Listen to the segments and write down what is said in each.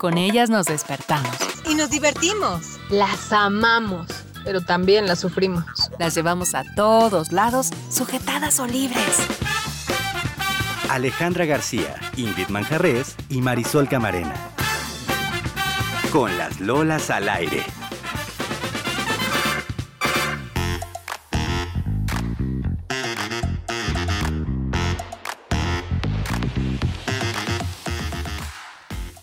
con ellas nos despertamos. Y nos divertimos. Las amamos, pero también las sufrimos. Las llevamos a todos lados, sujetadas o libres. Alejandra García, Ingrid Manjarres y Marisol Camarena. Con las Lolas al aire.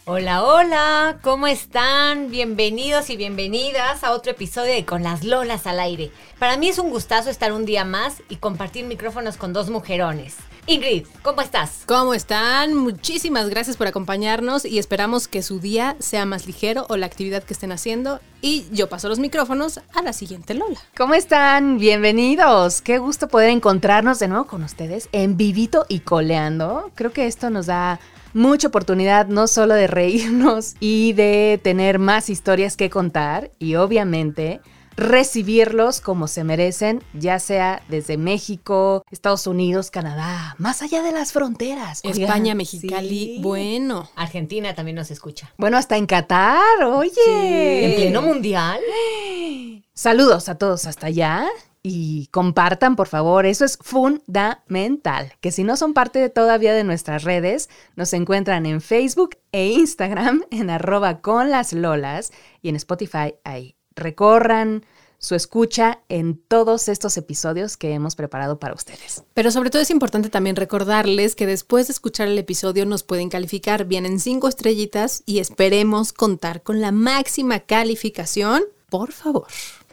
Hola, hola, ¿cómo están? Bienvenidos y bienvenidas a otro episodio de Con las Lolas al aire. Para mí es un gustazo estar un día más y compartir micrófonos con dos mujerones. Ingrid, ¿cómo estás? ¿Cómo están? Muchísimas gracias por acompañarnos y esperamos que su día sea más ligero o la actividad que estén haciendo. Y yo paso los micrófonos a la siguiente Lola. ¿Cómo están? Bienvenidos. Qué gusto poder encontrarnos de nuevo con ustedes en vivito y coleando. Creo que esto nos da mucha oportunidad no solo de reírnos y de tener más historias que contar y obviamente recibirlos como se merecen, ya sea desde México, Estados Unidos, Canadá, más allá de las fronteras. Oigan, España, Mexicali, sí. bueno. Argentina también nos escucha. Bueno, hasta en Qatar, oye. ¿En pleno mundial? Saludos a todos hasta allá y compartan, por favor. Eso es fundamental. Que si no son parte todavía de nuestras redes, nos encuentran en Facebook e Instagram en arroba con las lolas y en Spotify ahí. Recorran su escucha en todos estos episodios que hemos preparado para ustedes. Pero sobre todo es importante también recordarles que después de escuchar el episodio nos pueden calificar. Vienen cinco estrellitas y esperemos contar con la máxima calificación. Por favor.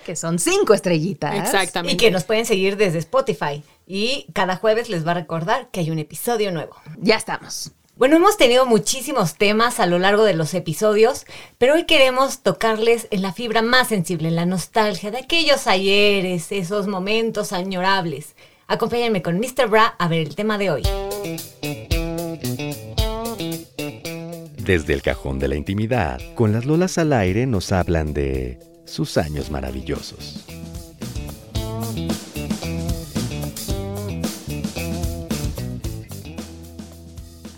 Que son cinco estrellitas. Exactamente. Y que nos pueden seguir desde Spotify. Y cada jueves les va a recordar que hay un episodio nuevo. Ya estamos. Bueno, hemos tenido muchísimos temas a lo largo de los episodios, pero hoy queremos tocarles en la fibra más sensible, en la nostalgia de aquellos ayeres, esos momentos añorables. Acompáñenme con Mr. Bra a ver el tema de hoy. Desde el cajón de la intimidad, con las Lolas al aire nos hablan de sus años maravillosos.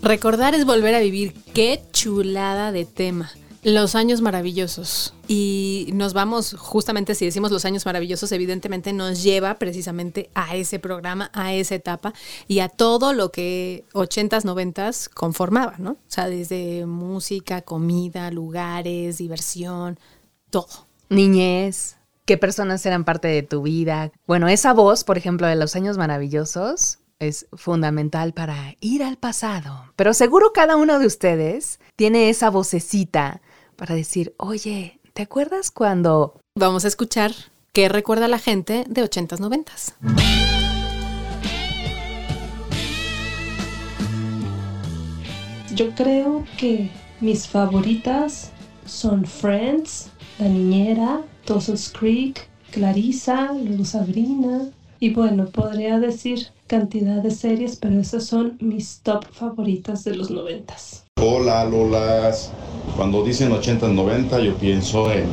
Recordar es volver a vivir. Qué chulada de tema. Los años maravillosos. Y nos vamos, justamente si decimos los años maravillosos, evidentemente nos lleva precisamente a ese programa, a esa etapa y a todo lo que 80s, 90s conformaba, ¿no? O sea, desde música, comida, lugares, diversión, todo. Niñez, qué personas eran parte de tu vida. Bueno, esa voz, por ejemplo, de los años maravillosos, es fundamental para ir al pasado. Pero seguro cada uno de ustedes tiene esa vocecita para decir, oye, ¿te acuerdas cuando... Vamos a escuchar qué recuerda la gente de 80s, 90s. Yo creo que mis favoritas son Friends, La Niñera, Dawson's Creek, Clarissa, luego Sabrina. Y bueno, podría decir cantidad de series, pero esas son mis top favoritas de los noventas. Hola Lolas, cuando dicen 80 90 yo pienso en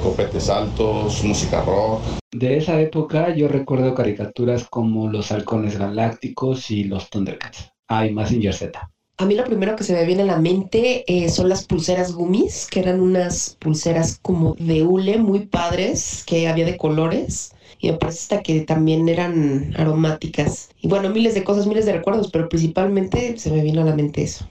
copetes altos, música rock. De esa época yo recuerdo caricaturas como Los Halcones Galácticos y Los Thundercats. Ah, y Mazinger Z. A mí lo primero que se me viene a la mente eh, son las pulseras gummies, que eran unas pulseras como de hule muy padres, que había de colores. Y me parece hasta que también eran aromáticas. Y bueno, miles de cosas, miles de recuerdos, pero principalmente se me vino a la mente eso.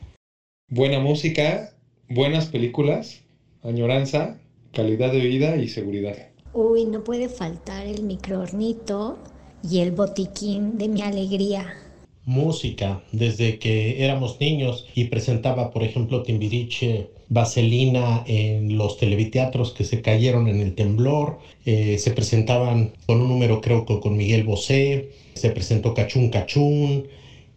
Buena música, buenas películas, añoranza, calidad de vida y seguridad. Uy, no puede faltar el microornito y el botiquín de mi alegría. Música, desde que éramos niños y presentaba, por ejemplo, Timbiriche, Vaselina en los televiteatros que se cayeron en el temblor, eh, se presentaban con un número creo que con Miguel Bosé, se presentó Cachún Cachún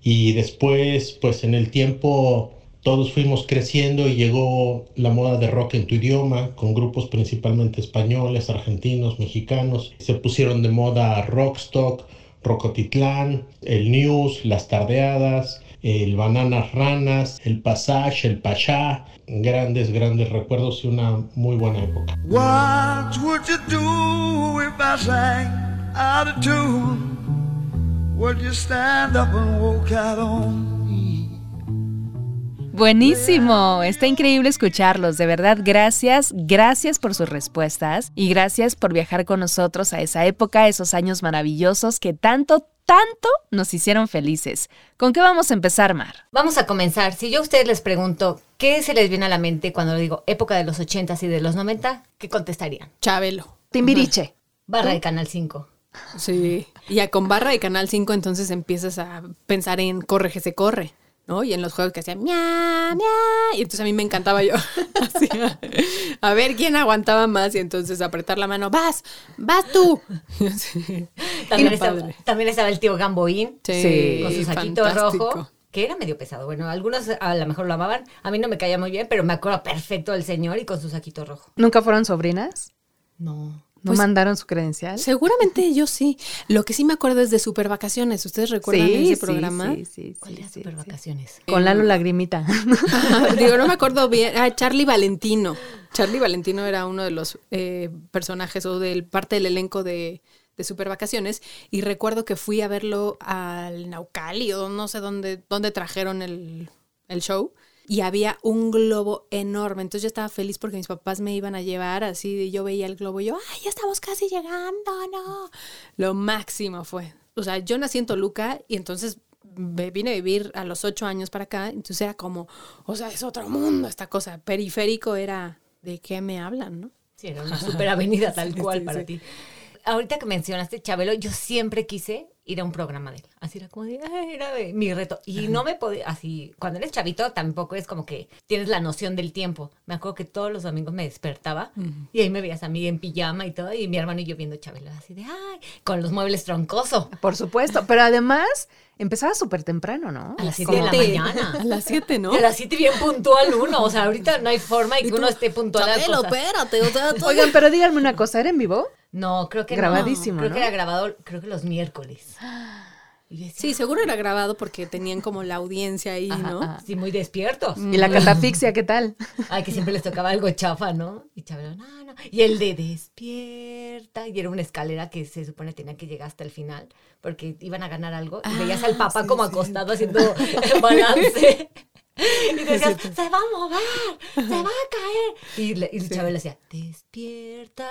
y después, pues en el tiempo todos fuimos creciendo y llegó la moda de rock en tu idioma, con grupos principalmente españoles, argentinos, mexicanos. Se pusieron de moda Rockstock, Rocotitlán, el News, las tardeadas, el Bananas Ranas, el Passage, el Pachá. Grandes, grandes recuerdos y una muy buena época. What would you do if I sang out of tune? Would you stand up and walk out on? Buenísimo, está increíble escucharlos, de verdad, gracias, gracias por sus respuestas y gracias por viajar con nosotros a esa época, esos años maravillosos que tanto, tanto nos hicieron felices. ¿Con qué vamos a empezar, Mar? Vamos a comenzar. Si yo a ustedes les pregunto, ¿qué se les viene a la mente cuando digo época de los 80s y de los 90? ¿Qué contestarían? Chabelo. Timbiriche. Barra de Canal 5. Sí. Y ya con barra de Canal 5 entonces empiezas a pensar en corre que se corre. ¿No? Y en los juegos que hacían mia, mia, y entonces a mí me encantaba yo así, a, a ver quién aguantaba más y entonces apretar la mano, vas, vas tú. Sí. También, estaba, también estaba el tío Gamboín Sí, con su saquito fantástico. rojo. Que era medio pesado. Bueno, algunos a lo mejor lo amaban. A mí no me caía muy bien, pero me acuerdo perfecto del señor y con su saquito rojo. ¿Nunca fueron sobrinas? No. ¿No Pues- mandaron su credencial? Seguramente yo sí. Lo que sí me acuerdo es de Super Vacaciones. ¿Ustedes recuerdan Sí, ese sí, programa? sí, sí, ¿Cuál sí, era sí, super vacaciones? Con Lalo Lagrimita. Digo, no me acuerdo bien. Ah, Charlie Valentino. Charlie Valentino era uno de los eh, personajes o del parte del elenco de, de Super Vacaciones. Y recuerdo que fui a verlo al Naucali o no sé dónde, dónde trajeron el, el show. Y había un globo enorme. Entonces yo estaba feliz porque mis papás me iban a llevar así. Y yo veía el globo y yo, ¡ay, ya estamos casi llegando! ¡No! Lo máximo fue. O sea, yo nací en Toluca y entonces me vine a vivir a los ocho años para acá. Entonces era como, o sea, es otro mundo esta cosa. Periférico era, ¿de qué me hablan, no? Sí, era una super avenida tal Sí, cual sí, para sí. ti. Ahorita que mencionaste Chabelo, yo siempre quise ir a un programa de él. Así era como de, "Ay, era de mi reto. Y no me podía, así, cuando eres chavito tampoco es como que tienes la noción del tiempo. Me acuerdo que todos los domingos me despertaba y ahí me veías a mí en pijama y todo, y mi hermano y yo viendo Chabelo, así de, ay, con los muebles troncoso. Por supuesto, pero además empezaba súper temprano, ¿no? A las 7 de la mañana. A las siete, ¿no? Y a las 7 bien puntual uno. O sea, ahorita no hay forma y que uno esté puntual a Chabelo, espérate. O sea, Oigan, pero díganme una cosa, ¿era en vivo? No, creo que Grabadísimo, no. Creo ¿no? que era grabado, creo que los miércoles. Sí, seguro era grabado porque tenían como la audiencia ahí, Ajá, ¿no? ajá. Sí, muy despiertos. ¿Y la catafixia qué tal? Ay, que siempre les tocaba algo chafa, ¿no? Y Chabelo, no, no. Y el de despierta. Y era una escalera que se supone tenía que llegar hasta el final porque iban a ganar algo. Y veías al papá sí, como sí. acostado haciendo balance. Y decías, se va a mover, se va a caer. Y, le, y Chabelo decía, despierta.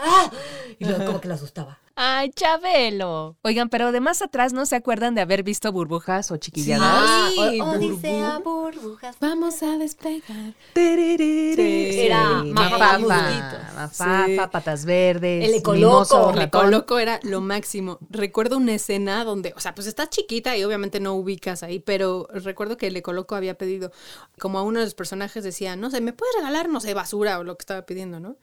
Y luego como que lo asustaba. Ay, Chabelo. Oigan, pero de más atrás no se acuerdan de haber visto burbujas. O chiquilladas. Ah, Sí, o- Odisea, burbujas. Vamos a despegar. Era Mafafa, Musguitos. Mafafa, Sí. patas verdes. El Ecoloco. El El ratón. Coloco era lo máximo. Recuerdo una escena donde, o sea, pues estás chiquita y obviamente no ubicas ahí, pero recuerdo que el Ecoloco había pedido, como a uno de los personajes decía, no sé, ¿me puedes regalar, no sé, basura o lo que estaba pidiendo, ¿no?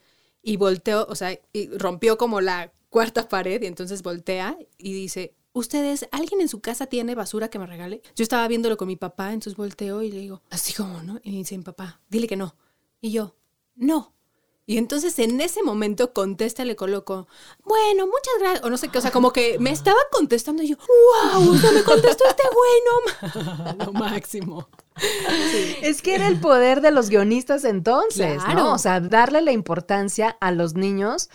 Y volteó, o sea, y rompió como la cuarta pared y entonces voltea y dice, ¿ustedes, alguien en su casa tiene basura que me regale? Yo estaba viéndolo con mi papá, entonces volteo y le digo, así como, ¿no? Y me dice mi papá, dile que no. Y yo, no. Y entonces en ese momento contesta, le coloco, bueno, muchas gracias, o no sé qué, o sea, como que me estaba contestando y yo, wow, o sea, me contestó este güey, no, ma-". lo máximo. Es que era el poder de los guionistas entonces, Claro. ¿no? O sea, darle la importancia a los niños,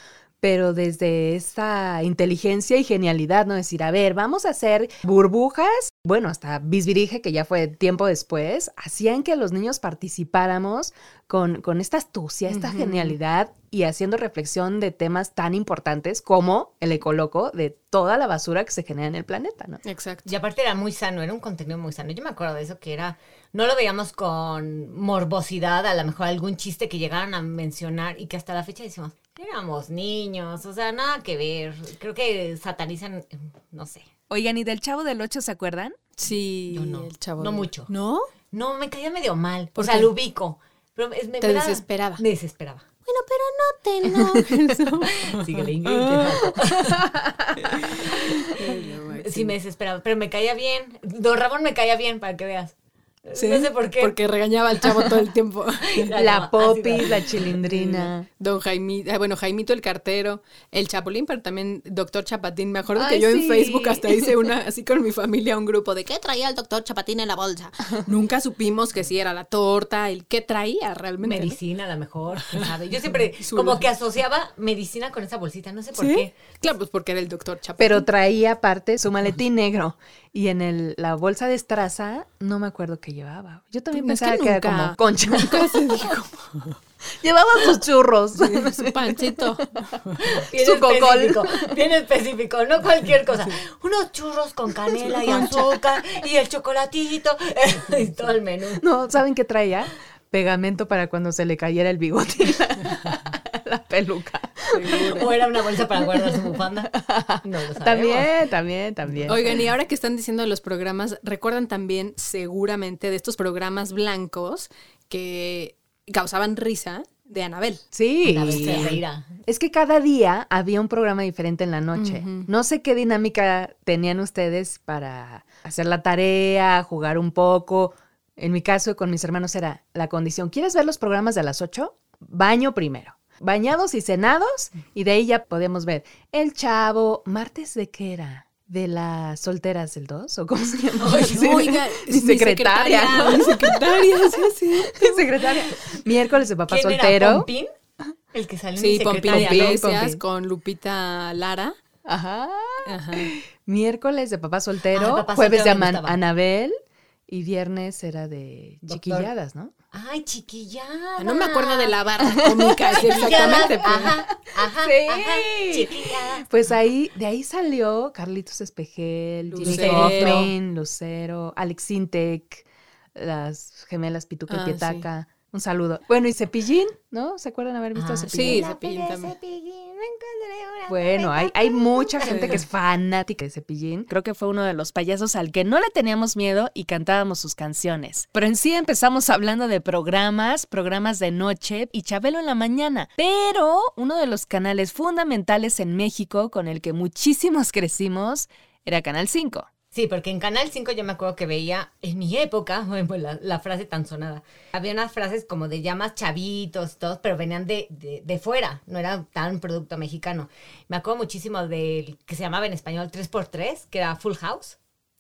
pero desde esta inteligencia y genialidad, ¿no? Decir, a ver, vamos a hacer burbujas. Bueno, hasta Bisbirige, que ya fue tiempo después, hacían que los niños participáramos con, con esta astucia, esta genialidad y haciendo reflexión de temas tan importantes como el ecoloco de toda la basura que se genera en el planeta, ¿no? Exacto. Y aparte era muy sano, era un contenido muy sano. Yo me acuerdo de eso que era, no lo veíamos con morbosidad, a lo mejor algún chiste que llegaran a mencionar y que hasta la fecha decimos, éramos niños, o sea, nada que ver. Creo que satanizan, no sé. Oigan, ¿y del Chavo del Ocho se acuerdan? Sí, Yo no, el chavo. no mucho. ¿No? No, me caía medio mal. ¿Por o sea, qué? lo ubico. Pero me, Te me da- desesperaba. Me desesperaba. Bueno, pero no te enojes. Síguele, Ingrid, te. Sí, me desesperaba, pero me caía bien. Don Ramón me caía bien, para que veas. Sí, No sé por qué. Porque regañaba al chavo todo el tiempo. La no, popis, la chilindrina. Don Jaimito, ah, bueno, Jaimito el cartero, el Chapulín, pero también Doctor Chapatín. Me acuerdo que yo en. Facebook hasta hice una, así con mi familia, un grupo de ¿qué traía el Doctor Chapatín en la bolsa? Nunca supimos que si era la torta, el qué traía realmente. ¿no? Medicina, a lo mejor, sabe. Yo siempre como que asociaba medicina con esa bolsita, no sé por ¿Sí? qué. Claro, pues porque era el Doctor Chapatín. Pero traía aparte su maletín negro. Y en el, la bolsa de estraza, no me acuerdo qué llevaba. Yo también Es que pensaba que, era como concha. nunca se dijo. Llevaba sus churros. Su pancito. Bien Su cocol. bien específico, no cualquier cosa. Unos churros con canela y azúcar y el chocolatito y todo el menú. No, ¿saben qué traía? Pegamento para cuando se le cayera el bigote y la, la peluca. O era una bolsa para guardar su bufanda. No lo. También, también, también. Oigan, y ahora que están diciendo los programas, recuerdan también seguramente de estos programas blancos que causaban risa de Anabel. Sí. Anabel. Es que cada día había un programa diferente en la noche. No sé qué dinámica tenían ustedes para hacer la tarea, jugar un poco. En mi caso, con mis hermanos era la condición. ¿Quieres ver los programas de las 8? Baño primero. Bañados y cenados, y de ahí ya podíamos ver El Chavo. ¿Martes de qué era? ¿De las solteras del 2? ¿O cómo se llama? Sí. Oiga, mi mi secretaria. secretaria, ¿no? mi secretaria, sí, sí. Mi secretaria. Miércoles de papá ¿Quién era, soltero. Pompín? El que salió en Sí, mi Pompín secretaria, ¿no? Iglesias Pompín. con Lupita Lara. Ajá. Ajá. Miércoles de papá soltero, Ah, papá jueves de soltero gustaba. Anabel y viernes era de Doctor. chiquilladas, ¿no? Ay, chiquillada. No me acuerdo de la barra cómica, sí, exactamente. pero- Ajá, ajá, Sí. ajá, chiquillada. Pues ahí, de ahí salió Carlitos Espejel, Jimmy Lucero. Hoffman, Lucero, Alex Sintek, las gemelas Pituca Ah, y Pietaca. Un saludo. Bueno, y Cepillín, ¿no? ¿Se acuerdan haber visto Ah, a Cepillín? Sí, Cepillín también. Bueno, hay, hay mucha gente que es fanática de Cepillín. Creo que fue uno de los payasos al que no le teníamos miedo y cantábamos sus canciones. Pero en sí empezamos hablando de programas, programas de noche y Chabelo en la mañana. Pero uno de los canales fundamentales en México con el que muchísimos crecimos era Canal 5. Sí, porque en Canal 5 yo me acuerdo que veía, en mi época, bueno, pues la, la frase tan sonada, había unas frases como de llamas chavitos, todos, pero venían de, de, de fuera, no era tan producto mexicano. Me acuerdo muchísimo del que se llamaba en español 3x3, que era Full House,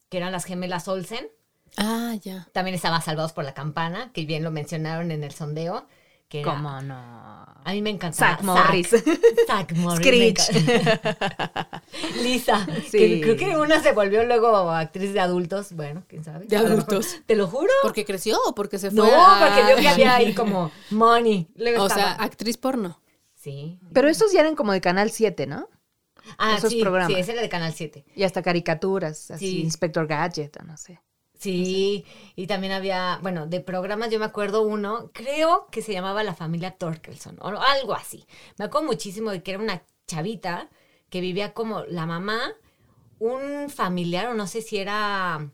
que eran las gemelas Olsen. Ah, ya. También estaba Salvados por la Campana, que bien lo mencionaron en el sondeo. Que era- ¿Cómo no? A mí me encantaba. Zack Morris. Zack Morris. Screech. Lisa. Sí. que creo que una se volvió luego actriz de adultos. Bueno, quién sabe. De adultos. Te lo juro. ¿Porque creció o porque se fue? No, a- porque vio que había ahí como money. Luego O estaba- sea, actriz porno. sí. Pero esos ya eran como de Canal 7, ¿no? Ah, esos sí, programas. Sí, ese era de Canal 7. Y hasta caricaturas, así, Sí. Inspector Gadget, o no sé. Sí, y también había, bueno, de programas yo me acuerdo uno, creo que se llamaba La Familia Torkelson, o algo así. Me acuerdo muchísimo de que era una chavita que vivía como la mamá, un familiar, o no sé si era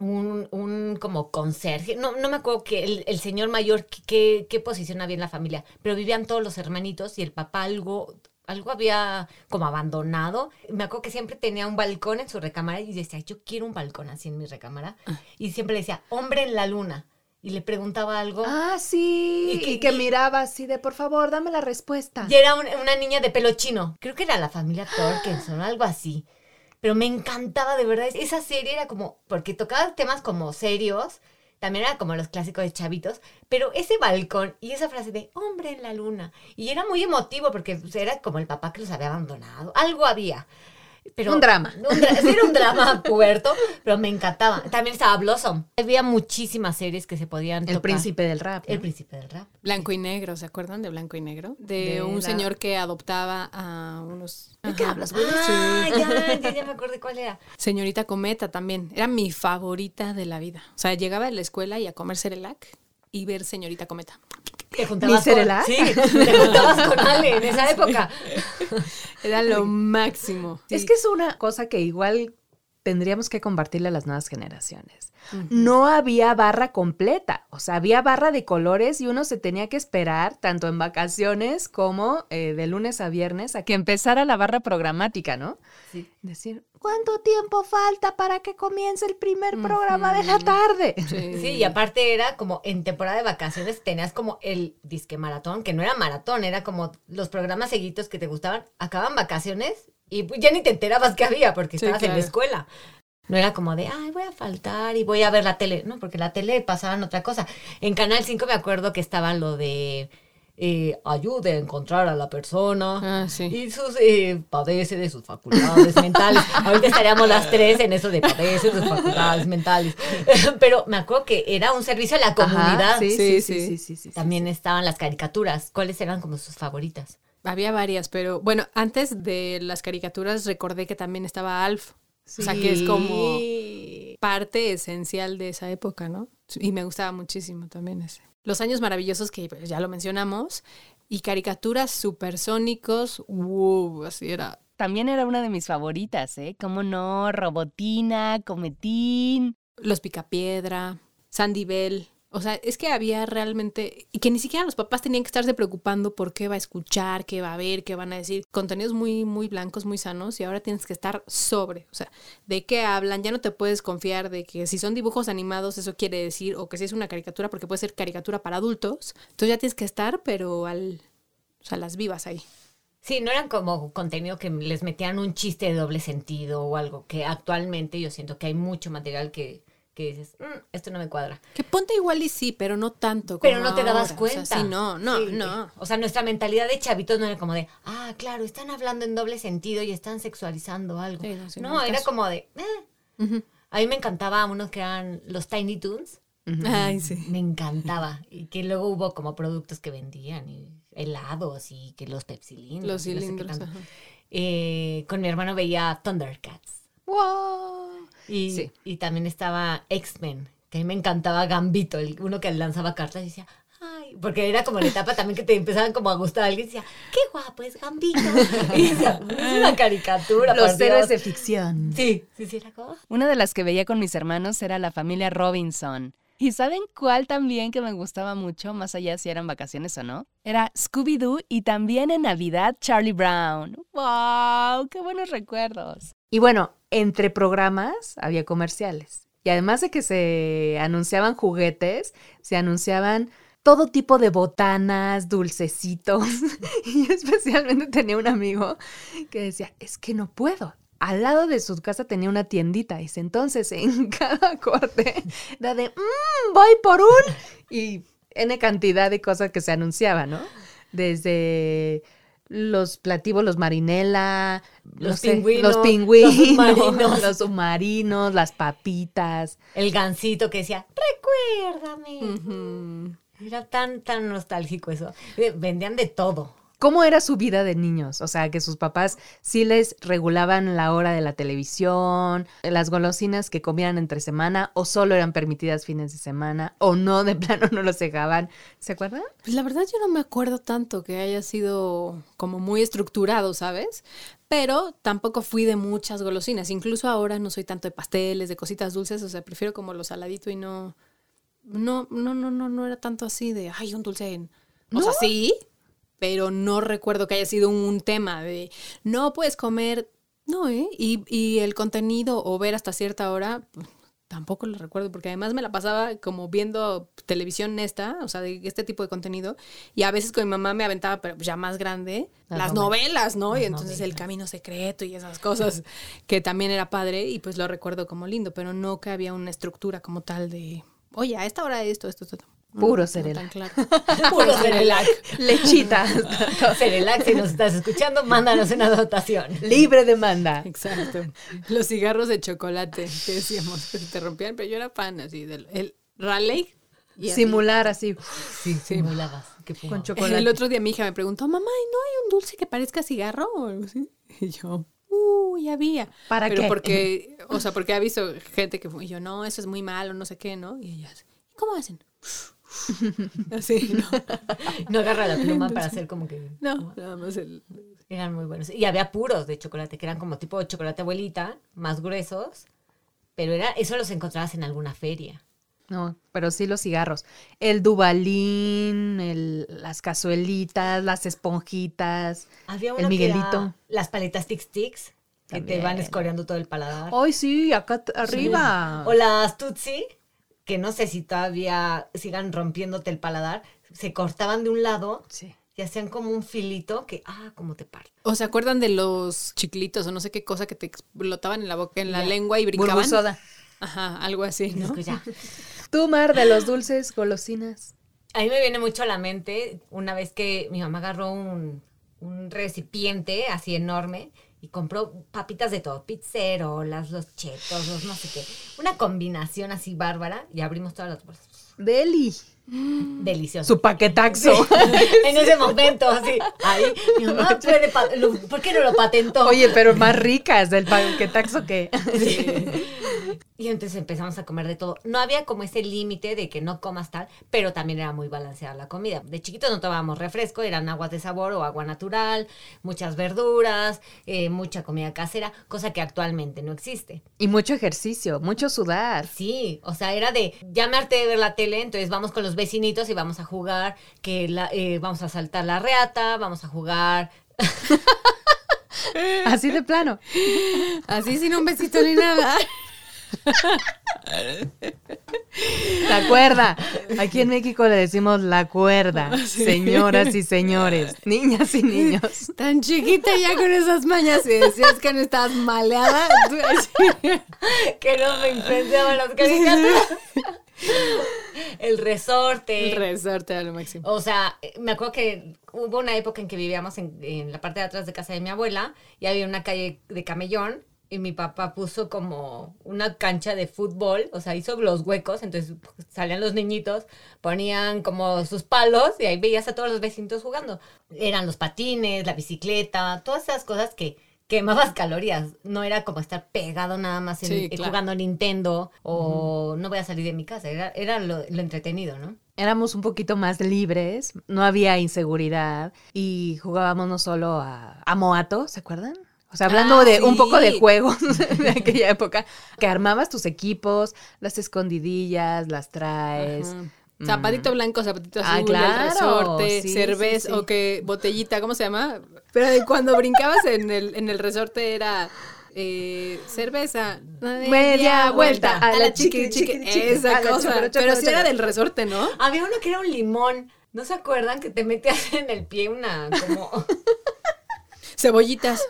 un, un como conserje, no, no me acuerdo que el, el señor mayor, qué- qué, posición había en la familia, pero vivían todos los hermanitos y el papá algo... Algo había como abandonado. Me acuerdo que siempre tenía un balcón en su recámara y decía, yo quiero un balcón así en mi recámara. Y siempre le decía, hombre en la luna. Y le preguntaba algo. Ah, sí. Y Y que- y- miraba así de, por favor, dame la respuesta. Y era un- una niña de pelo chino. Creo que era la familia Torkelson, algo así. Pero me encantaba de verdad. Esa serie era como, porque tocaba temas como serios, también era como los clásicos de chavitos, pero ese balcón y esa frase de hombre en la luna. Y era muy emotivo porque pues, era como el papá que los había abandonado. Algo había. Pero, Un drama. un dra- sí, era un drama puberto, pero me encantaba. También estaba Blossom. Había muchísimas series que se podían El tocar. príncipe del rap. ¿no? El príncipe del rap. Blanco y negro, ¿se acuerdan de Blanco y negro? De, De un la- señor que adoptaba a unos... ¿De qué hablas, güey? Ah, ya, ya, ya me acordé cuál era. Señorita Cometa también. Era mi favorita de la vida. O sea, llegaba de la escuela y a comer Cerelac y ver Señorita Cometa. Te juntabas ¿Ni con, sí, te juntabas con Ale en esa época. Era lo máximo. Es que es una cosa que igual tendríamos que compartirle a las nuevas generaciones. No había barra completa, o sea, había barra de colores y uno se tenía que esperar, tanto en vacaciones como eh, de lunes a viernes, a que empezara la barra programática, ¿no? Sí. Decir, ¿cuánto tiempo falta para que comience el primer programa de la tarde? Sí, y aparte era como en temporada de vacaciones tenías como el disque maratón, que no era maratón, era como los programas seguidos que te gustaban, acaban vacaciones y pues ya ni te enterabas que había porque Sí, estabas en la escuela. No era como de, ay, voy a faltar y voy a ver la tele. No, porque la tele pasaban otra cosa. En Canal 5 me acuerdo que estaba lo de eh, ayude a encontrar a la persona Ah, sí. y sus eh, padece de sus facultades mentales. Ahorita estaríamos las tres en eso de padece de sus facultades mentales. Pero me acuerdo que era un servicio a la comunidad. sí, Sí, sí, sí, sí. sí, sí, sí, También estaban las caricaturas. ¿Cuáles eran como sus favoritas? Había varias, pero bueno, antes de las caricaturas recordé que también estaba Alf. O sea, que es como parte esencial de esa época, ¿no? Y me gustaba muchísimo también ese. Los años maravillosos que pues, ya lo mencionamos y caricaturas supersónicos, wow, así era. También era una de mis favoritas, ¿eh? ¿Cómo no? Robotina, Cometín. Los Picapiedra, Sandy Bell. O sea, es que había realmente, y que ni siquiera los papás tenían que estarse preocupando por qué va a escuchar, qué va a ver, qué van a decir. Contenidos muy, muy blancos, muy sanos, y ahora tienes que estar sobre. O sea, ¿de qué hablan? Ya no te puedes confiar de que si son dibujos animados, eso quiere decir, o que si es una caricatura, porque puede ser caricatura para adultos. Entonces ya tienes que estar, pero al, o sea, las vivas ahí. Sí, no eran como contenido que les metían un chiste de doble sentido o algo, que actualmente yo siento que hay mucho material que, que dices, "Mm, esto no me cuadra. Que ponte igual y sí, pero no tanto. Pero no te dabas ahora. O sea, cuenta. sí, no, no, Sí. no. O sea, nuestra mentalidad de chavitos no era como de, ah, claro, están hablando en doble sentido y están sexualizando algo. Sí, no, sí, no, no, era caso. como de, eh. A mí me encantaba unos que eran los Tiny Toons. Ay, sí. Me encantaba. Y que luego hubo como productos que vendían, y helados y que los pepsilindros. Los no sé cilindros. ajá. Eh, con mi hermano veía Thundercats. Wow. Y, Sí. y también estaba X-Men, que a mí me encantaba Gambito, el, uno que lanzaba cartas y decía, ay, porque era como la etapa también que te empezaban como a gustar alguien y decía, qué guapo es Gambito. y decía, es una caricatura. Los héroes Dios". de ficción. Sí, sí, sí, era como, Una de las que veía con mis hermanos era la familia Robinson. ¿Y saben cuál también que me gustaba mucho, más allá si eran vacaciones o no? Era Scooby-Doo y también en Navidad Charlie Brown. ¡Wow! ¡Qué buenos recuerdos! Y bueno, entre programas había comerciales. Y además de que se anunciaban juguetes, se anunciaban todo tipo de botanas, dulcecitos. y especialmente tenía un amigo que decía, es que no puedo. Al lado de su casa tenía una tiendita. Dice, entonces en cada corte era de, "Mm, voy por un... Y N cantidad de cosas que se anunciaban, ¿no? Desde los plativos, los marinela, Los pingüinos, los los pingüinos, submarinos. los submarinos, las papitas. el gancito que decía, recuérdame. Era tan, tan nostálgico eso. Eh, Vendían de todo. ¿Cómo era su vida de niños? O sea, que sus papás sí les regulaban la hora de la televisión, las golosinas que comieran entre semana, o solo eran permitidas fines de semana, o no, de plano no los dejaban. ¿Se acuerdan? Pues la verdad yo no me acuerdo tanto que haya sido como muy estructurado, ¿sabes? Pero tampoco fui de muchas golosinas. Incluso ahora no soy tanto de pasteles, de cositas dulces, o sea, prefiero como lo saladito y no... No, no, no, no, no era tanto así de, ay, un dulce en... O sea, sí, pero no recuerdo que haya sido un tema de, no puedes comer, no, ¿eh? Y, y el contenido o ver hasta cierta hora, pues, tampoco lo recuerdo, porque además me la pasaba como viendo televisión esta, o sea, de este tipo de contenido, y a veces con mi mamá me aventaba, pero ya más grande, Las las, novelas. ¿no? y entonces el camino secreto y esas cosas, que también era padre, y pues lo recuerdo como lindo, pero no que había una estructura como tal de, oye, a esta hora esto, esto, esto. Puro Cerelac. claro. Puro Cerelac. Lechita. Cerelac, si nos estás escuchando, mándanos una dotación. Libre demanda. Exacto. Los cigarros de chocolate que decíamos que te rompían, pero yo era fan así del el Raleigh. y. Simular así. Sí, simulabas. Qué Con chocolate. El otro día mi hija me preguntó, mamá, ¿y no hay un dulce que parezca cigarro o algo así? Y yo, uy, había. ¿Para Pero qué? porque, o sea, porque ha visto gente que fue, y yo, no, eso es muy malo, no sé qué, ¿no? Y ellas, ¿cómo hacen? Así, ¿no? No agarra la pluma para hacer como que... No, nada más el... Eran muy buenos. Y había puros de chocolate, que eran como tipo de chocolate abuelita, más gruesos. Pero era, eso los encontrabas en alguna feria. No, pero sí los cigarros. El dubalín, el, las cazuelitas, las esponjitas. Había El que Miguelito. las paletas Tic Tics, que te van escoreando todo el paladar. Ay, sí, acá arriba. O las Tutsi, que no sé si todavía sigan rompiéndote el paladar. Se cortaban de un lado Sí. y hacían como un filito que, ah, como te parte. ¿O se acuerdan de los chiclitos o no sé qué cosa que te explotaban en la boca, en la Ya. lengua y brincaban? Burbusoda. Ajá, algo así, ¿no? Es que ya. Tú, Mar, de los dulces, golosinas. A mí me viene mucho a la mente una vez que mi mamá agarró un, un recipiente así enorme y compró papitas de todo, pizzerolas, los chetos, los no sé qué. Una combinación así bárbara y abrimos todas las bolsas. Deli. Delicioso. Su paquetaxo. en ese momento, así. Ahí, mi mamá puede. lo- ¿Por qué no lo patentó? Oye, pero más ricas del paquetaxo que. Y entonces empezamos a comer de todo. No había como ese límite de que no comas tal, pero también era muy balanceada la comida. De chiquitos no tomábamos refresco, eran aguas de sabor o agua natural, muchas verduras, eh, mucha comida casera, cosa que actualmente no existe. Y mucho ejercicio, mucho sudar. Sí, o sea, era de, ya me harté de ver la tele, entonces vamos con los vecinitos y vamos a jugar, que la, eh, vamos a saltar la reata, vamos a jugar Así de plano. Así sin un besito ni nada. La cuerda. Aquí en México le decimos la cuerda. Sí. Señoras y señores, niñas y niños. Tan chiquita ya con esas mañas y decías que no estabas maleada. que no me influenciaban las caricaturas. El resorte. El resorte a lo máximo. O sea, me acuerdo que hubo una época en que vivíamos en, en la parte de atrás de casa de mi abuela y había una calle de camellón y mi papá puso como una cancha de fútbol, o sea, hizo los huecos, entonces salían los niñitos, ponían como sus palos y ahí veías a todos los vecinos jugando. Eran los patines, la bicicleta, todas esas cosas que quemabas calorías. No era como estar pegado nada más en- Sí, eh, claro. jugando Nintendo o no voy a salir de mi casa. Era, era lo, lo entretenido, ¿no? Éramos un poquito más libres, no había inseguridad y jugábamos no solo a, a Moato, ¿se acuerdan? O sea, hablando Ah, de un poco de juegos de aquella época, que armabas tus equipos, las escondidillas, las traes. Ajá. Mm. Zapatito blanco, zapatito Ah, azul, claro, el resorte, sí, cerveza sí, sí. o que botellita, ¿cómo se llama? Pero de cuando brincabas en el, en el resorte era eh, cerveza, Media vuelta a la chiqui, chiqui, chiqui, chiqui, esa la cosa. chocoro, Pero chocoro, sí era del resorte, ¿no? Había uno que era un limón. ¿No se acuerdan que te metías en el pie una como Cebollitas.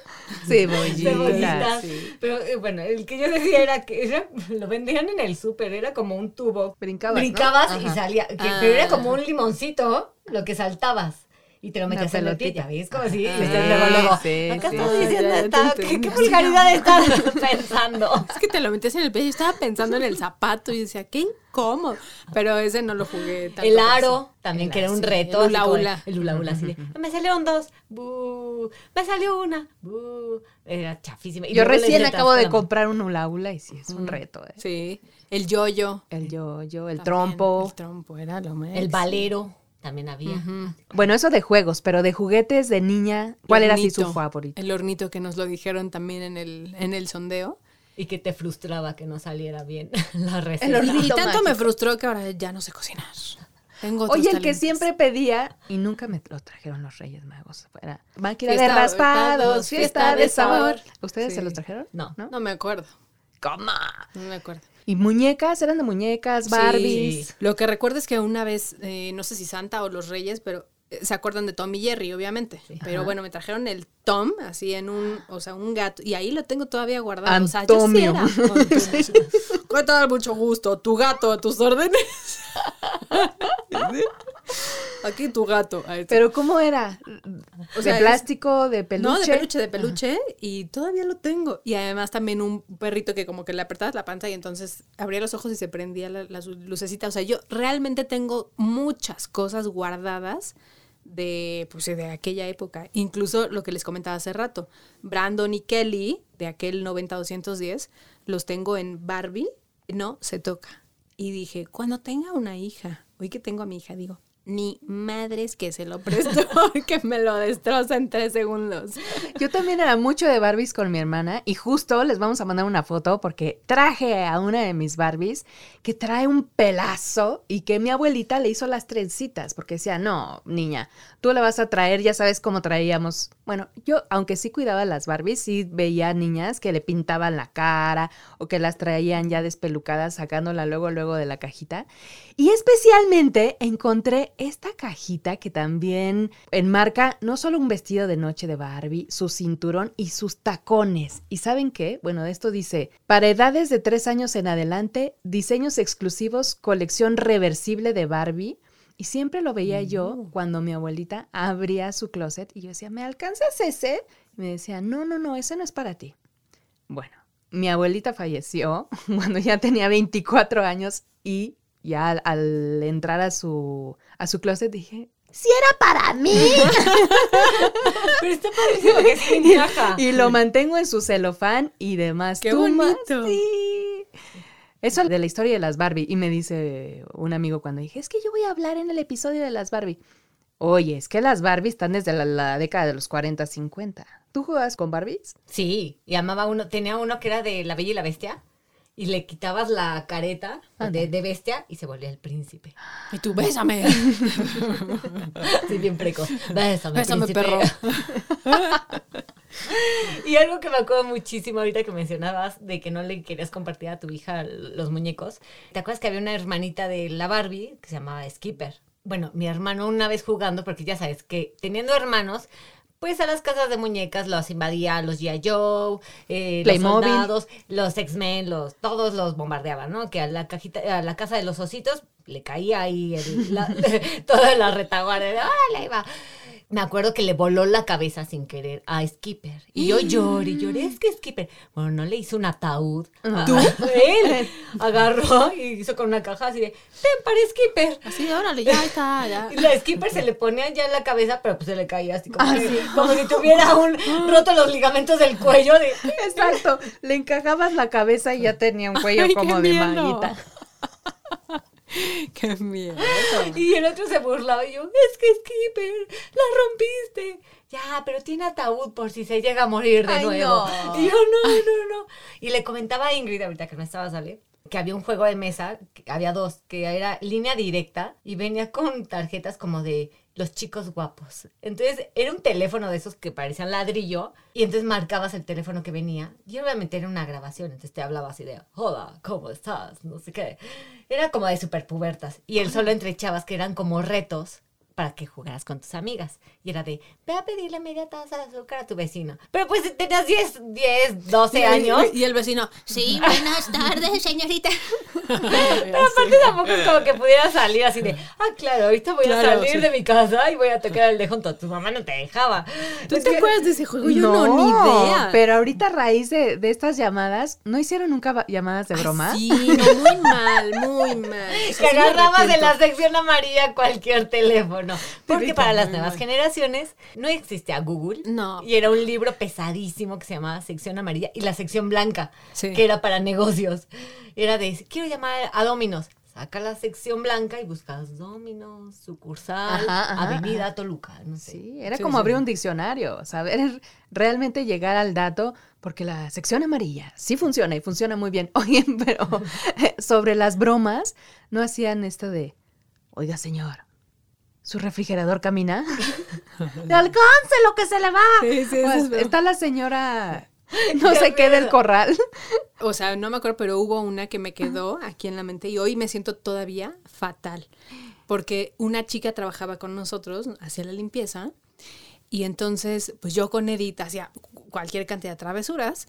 Cebollitas. cebollitas? sí. Pero eh, bueno, el que yo decía era que era- lo vendían en el súper, era como un tubo. Brincabas, ¿no? Brincabas y Ajá. salía. que- Ah. Pero era como un limoncito lo que saltabas. Y te lo metías en el pie, pelotita. ves, como y Ah, luego, luego. sí, Acá sí. estás diciendo, está- ¿qué, vulgaridad estás pensando? Es que te lo metías en el pie. Yo estaba pensando en el zapato y decía, qué incómodo. Pero ese no lo jugué tanto. El pero aro también, El que era un reto. El hula. El hula hula, así de, Me salieron dos. bu, Me salió una. bu". Era chafísima. Y Yo recién acabo de comprar un hula hula y sí, es un reto. ¿eh? Sí. El yoyo. El yo-yo, el También, trompo. El trompo era lo más. El valero también había. Bueno, eso de juegos, pero de juguetes de niña, ¿cuál era así su favorito? El hornito que nos lo dijeron también en el, en el sondeo. Y que te frustraba que no saliera bien la receta. El hornito. Y tanto me frustró que ahora ya no sé cocinar. Tengo Oye, el que siempre pedía y nunca me lo trajeron los Reyes Magos. Era máquina Fiesta de raspados, fiesta de sabor. ¿Ustedes se los trajeron? No. ¿No? No me acuerdo. ¿Cómo? No me acuerdo. ¿Y muñecas? ¿Eran de muñecas? Barbies. Sí. Lo que recuerdo es que una vez, eh, no sé si Santa o los Reyes, pero eh, se acuerdan de Tom y Jerry, obviamente. Pero Ajá. bueno, me trajeron el Tom, así en un, o sea, un gato, y ahí lo tengo todavía guardado. O sea, yo sí Antonio. era. Antonio. ¿Qué tal? Mucho gusto. Tu gato a tus órdenes. Aquí tu gato. Ahí está. ¿Pero cómo era? O ¿De sea, es- plástico? ¿De peluche? No, de peluche, de peluche. Y todavía lo tengo. Y además también un perrito que como que le apretabas la panza y entonces abría los ojos y se prendía la, la lucecita. O sea, yo realmente tengo muchas cosas guardadas de, pues, de aquella época. Incluso lo que les comentaba hace rato. Brandon y Kelly, de aquel 90-210, los tengo en Barbie. No se toca. Y dije, cuando tenga una hija, hoy que tengo a mi hija, digo, ni madres que se lo presto, que me lo destroza en tres segundos. Yo también era mucho de Barbies con mi hermana y justo les vamos a mandar una foto porque traje a una de mis Barbies que trae un pelazo y que mi abuelita le hizo las trencitas porque decía, no, niña, tú la vas a traer, ya sabes cómo traíamos. Bueno, yo, aunque sí cuidaba las Barbies, sí veía niñas que le pintaban la cara o que las traían ya despelucadas sacándola luego, luego de la cajita. Y especialmente encontré esta cajita que también enmarca no solo un vestido de noche de Barbie, su cinturón y sus tacones. ¿Y saben qué? Bueno, esto dice, para edades de tres años en adelante, diseños exclusivos, colección reversible de Barbie. Y siempre lo veía yo cuando mi abuelita abría su closet y yo decía, ¿me alcanzas ese? Y me decía, no, no, no, ese no es para ti. Bueno, mi abuelita falleció cuando ya tenía 24 años y ya al, al entrar a su, a su closet dije, si era para mí. Pero está padrísimo que sí me encaja. y lo mantengo en su celofán y demás. ¡Qué bonito! sí. Eso de la historia de las Barbie. Y me dice un amigo cuando dije, es que yo voy a hablar en el episodio de las Barbie. Oye, es que las Barbie están desde la, la década de los 40, 50. ¿Tú juegas con Barbies? Sí, y amaba uno, tenía uno que era de La Bella y la Bestia. Y le quitabas la careta de, de bestia y se volvía el príncipe. Y tú, bésame. Sí, bien precoz. Bésame, Bésame, príncipe. perro. y algo que me acuerdo muchísimo ahorita que mencionabas de que no le querías compartir a tu hija los muñecos. ¿Te acuerdas que había una hermanita de la Barbie que se llamaba Skipper? Bueno, mi hermano una vez jugando, porque ya sabes que teniendo hermanos, pues a las casas de muñecas los invadía los G.I. Joe, eh, los soldados, los X-Men, los, todos los bombardeaban, ¿no? Que a la cajita, a la casa de los ositos le caía ahí el- la- toda la retaguardia. ¡Órale, ahí va! Me acuerdo que le voló la cabeza sin querer a Skipper. Y yo lloré, lloré, es que Skipper, bueno, no le hizo un ataúd. ¿Tú? Él agarró y hizo con una caja así de, ten para Skipper. Así, órale, ya está, ya. Y la Skipper se le ponía ya en la cabeza, pero pues se le caía así como, que- como si tuviera un roto los ligamentos del cuello de Exacto. Le encajabas la cabeza y ya tenía un cuello Ay, como de miedo. maguita. Qué miedo. Y el otro se burlaba y yo, es que Skipper, la rompiste. Ya, pero tiene ataúd por si se llega a morir de Ay, nuevo. no. Y yo, no, no, no. Y le comentaba a Ingrid ahorita que no estaba sale que había un juego de mesa, que había dos, que era línea directa y venía con tarjetas como de los chicos guapos. Entonces era un teléfono de esos que parecían ladrillo y entonces marcabas el teléfono que venía y obviamente era una grabación, entonces te hablaba así de, hola, ¿cómo estás? No sé qué. Era como de superpubertas y él solo entre chavas que eran como retos para que jugaras con tus amigas. Y era de, ve a pedirle media taza de azúcar a tu vecino. Pero pues tenías 10, 10, 12 años. Y el vecino, sí, buenas tardes, señorita. Pero aparte tampoco es como que pudiera salir así de, ah, claro, ahorita voy a salir sí. de mi casa y voy a tocar el de junto. Tu mamá no te dejaba. ¿Tú Es te que- acuerdas de ese juego? Yo no, ni idea. Pero ahorita a raíz de, de estas llamadas, ¿no hicieron nunca llamadas de broma? Sí, no, muy mal, muy mal. Eso que agarrabas de la sección amarilla cualquier teléfono. Porque Rico, para las nuevas generaciones no existía Google. No. Y era un libro pesadísimo que se llamaba sección amarilla y la sección blanca, Sí. que era para negocios. Era de, quiero llamar a Dominos. Saca la sección blanca y buscas Dominos, sucursal, Ajá, ajá, Avenida Toluca, no sé. Sí, era Sí, como sí. abrir un diccionario, saber realmente llegar al dato, porque la sección amarilla sí funciona y funciona muy bien. Oye, pero sobre las bromas, ¿no hacían esto de, oiga señor, ¿su refrigerador camina? ¡Alcance lo que se le va! Sí, sí, O eso es es- verdad. está la señora, no sé qué del corral. O sea, no me acuerdo, pero hubo una que me quedó aquí en la mente y hoy me siento todavía fatal. Porque una chica trabajaba con nosotros, hacía la limpieza, y entonces, pues yo con Edith hacía cualquier cantidad de travesuras,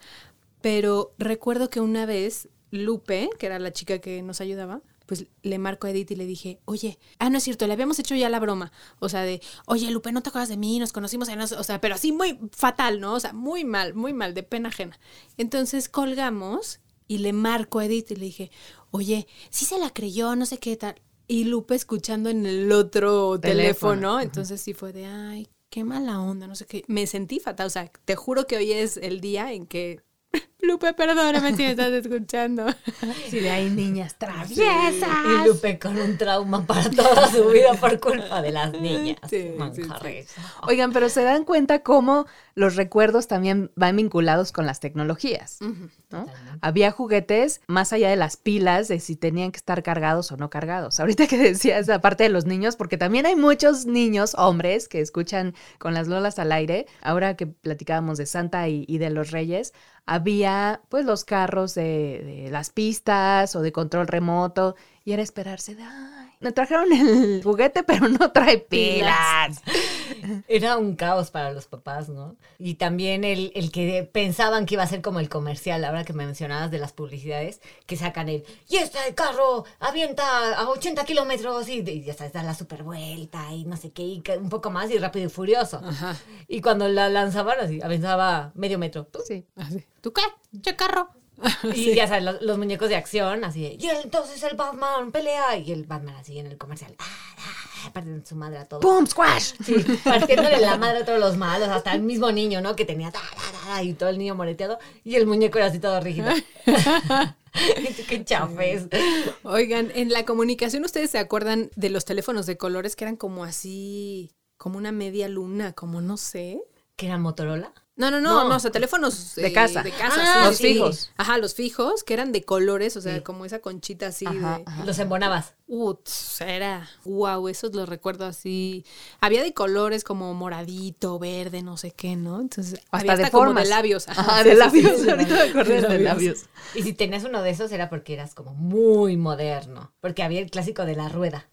pero recuerdo que una vez Lupe, que era la chica que nos ayudaba, pues le marco a Edith y le dije, oye, ah, no es cierto, le habíamos hecho ya la broma. O sea, de, oye, Lupe, ¿no te acuerdas de mí? Nos conocimos, en no sé", o sea, pero así muy fatal, ¿no? O sea, muy mal, muy mal, de pena ajena. Entonces colgamos y le marco a Edith y le dije, oye, sí se la creyó, no sé qué tal. Y Lupe escuchando en el otro Teléfono. teléfono, entonces sí fue de, ay, qué mala onda, no sé qué. Me sentí fatal, o sea, te juro que hoy es el día en que, Lupe, perdóname si me estás escuchando. Sí, de ahí niñas traviesas. Y Lupe con un trauma para toda su vida por culpa de las niñas. Sí, manjarres. Oigan, pero se dan cuenta cómo los recuerdos también van vinculados con las tecnologías. ¿no? Había juguetes más allá de las pilas, de si tenían que estar cargados o no cargados. Ahorita que decías esa parte de los niños, porque también hay muchos niños, hombres, que escuchan con las lolas al aire. Ahora que platicábamos de Santa y, y de los Reyes, había pues los carros de, de las pistas o de control remoto y era esperarse de, ay, me trajeron el juguete pero no trae pilas. Era un caos para los papás, ¿no? Y también el, el que pensaban que iba a ser como el comercial, ahora que me mencionabas de las publicidades, que sacan el, y está el carro, avienta a 80 kilómetros y, y ya sabes, da la super vuelta y no sé qué, y un poco más y rápido y furioso. Y cuando la lanzaban así, avanzaba medio metro. Sí. ¿Tú qué? ¿Qué carro? Y ya sabes, los, los muñecos de acción, así de, y entonces el Batman pelea, y el Batman así en el comercial, ah, ah, partiendo su madre a todos. ¡Pum! ¡Squash! Sí, partiéndole la madre a todos los malos, hasta el mismo niño, ¿no? Que tenía y todo el niño moreteado, y el muñeco era así todo rígido. Qué chafes. Oigan, en la comunicación, ¿ustedes se acuerdan de los teléfonos de colores que eran como así, como una media luna, como no sé? ¿Que era Motorola? No, no, no, no, o sea, teléfonos De eh, casa. De casa, Ah, sí, los sí. fijos. Ajá, los fijos, que eran de colores, o sea, como esa conchita así Ajá, de. ajá. Los embonabas. Uts, era, wow, esos los recuerdo así. Había de colores como moradito, verde, no sé qué, ¿no? Entonces, Hasta había de como formas. de labios. Ajá, de sí, labios. sí, sí, Ahorita me acordé de labios. Y si tenías uno de esos era porque eras como muy moderno, porque había el clásico de la rueda.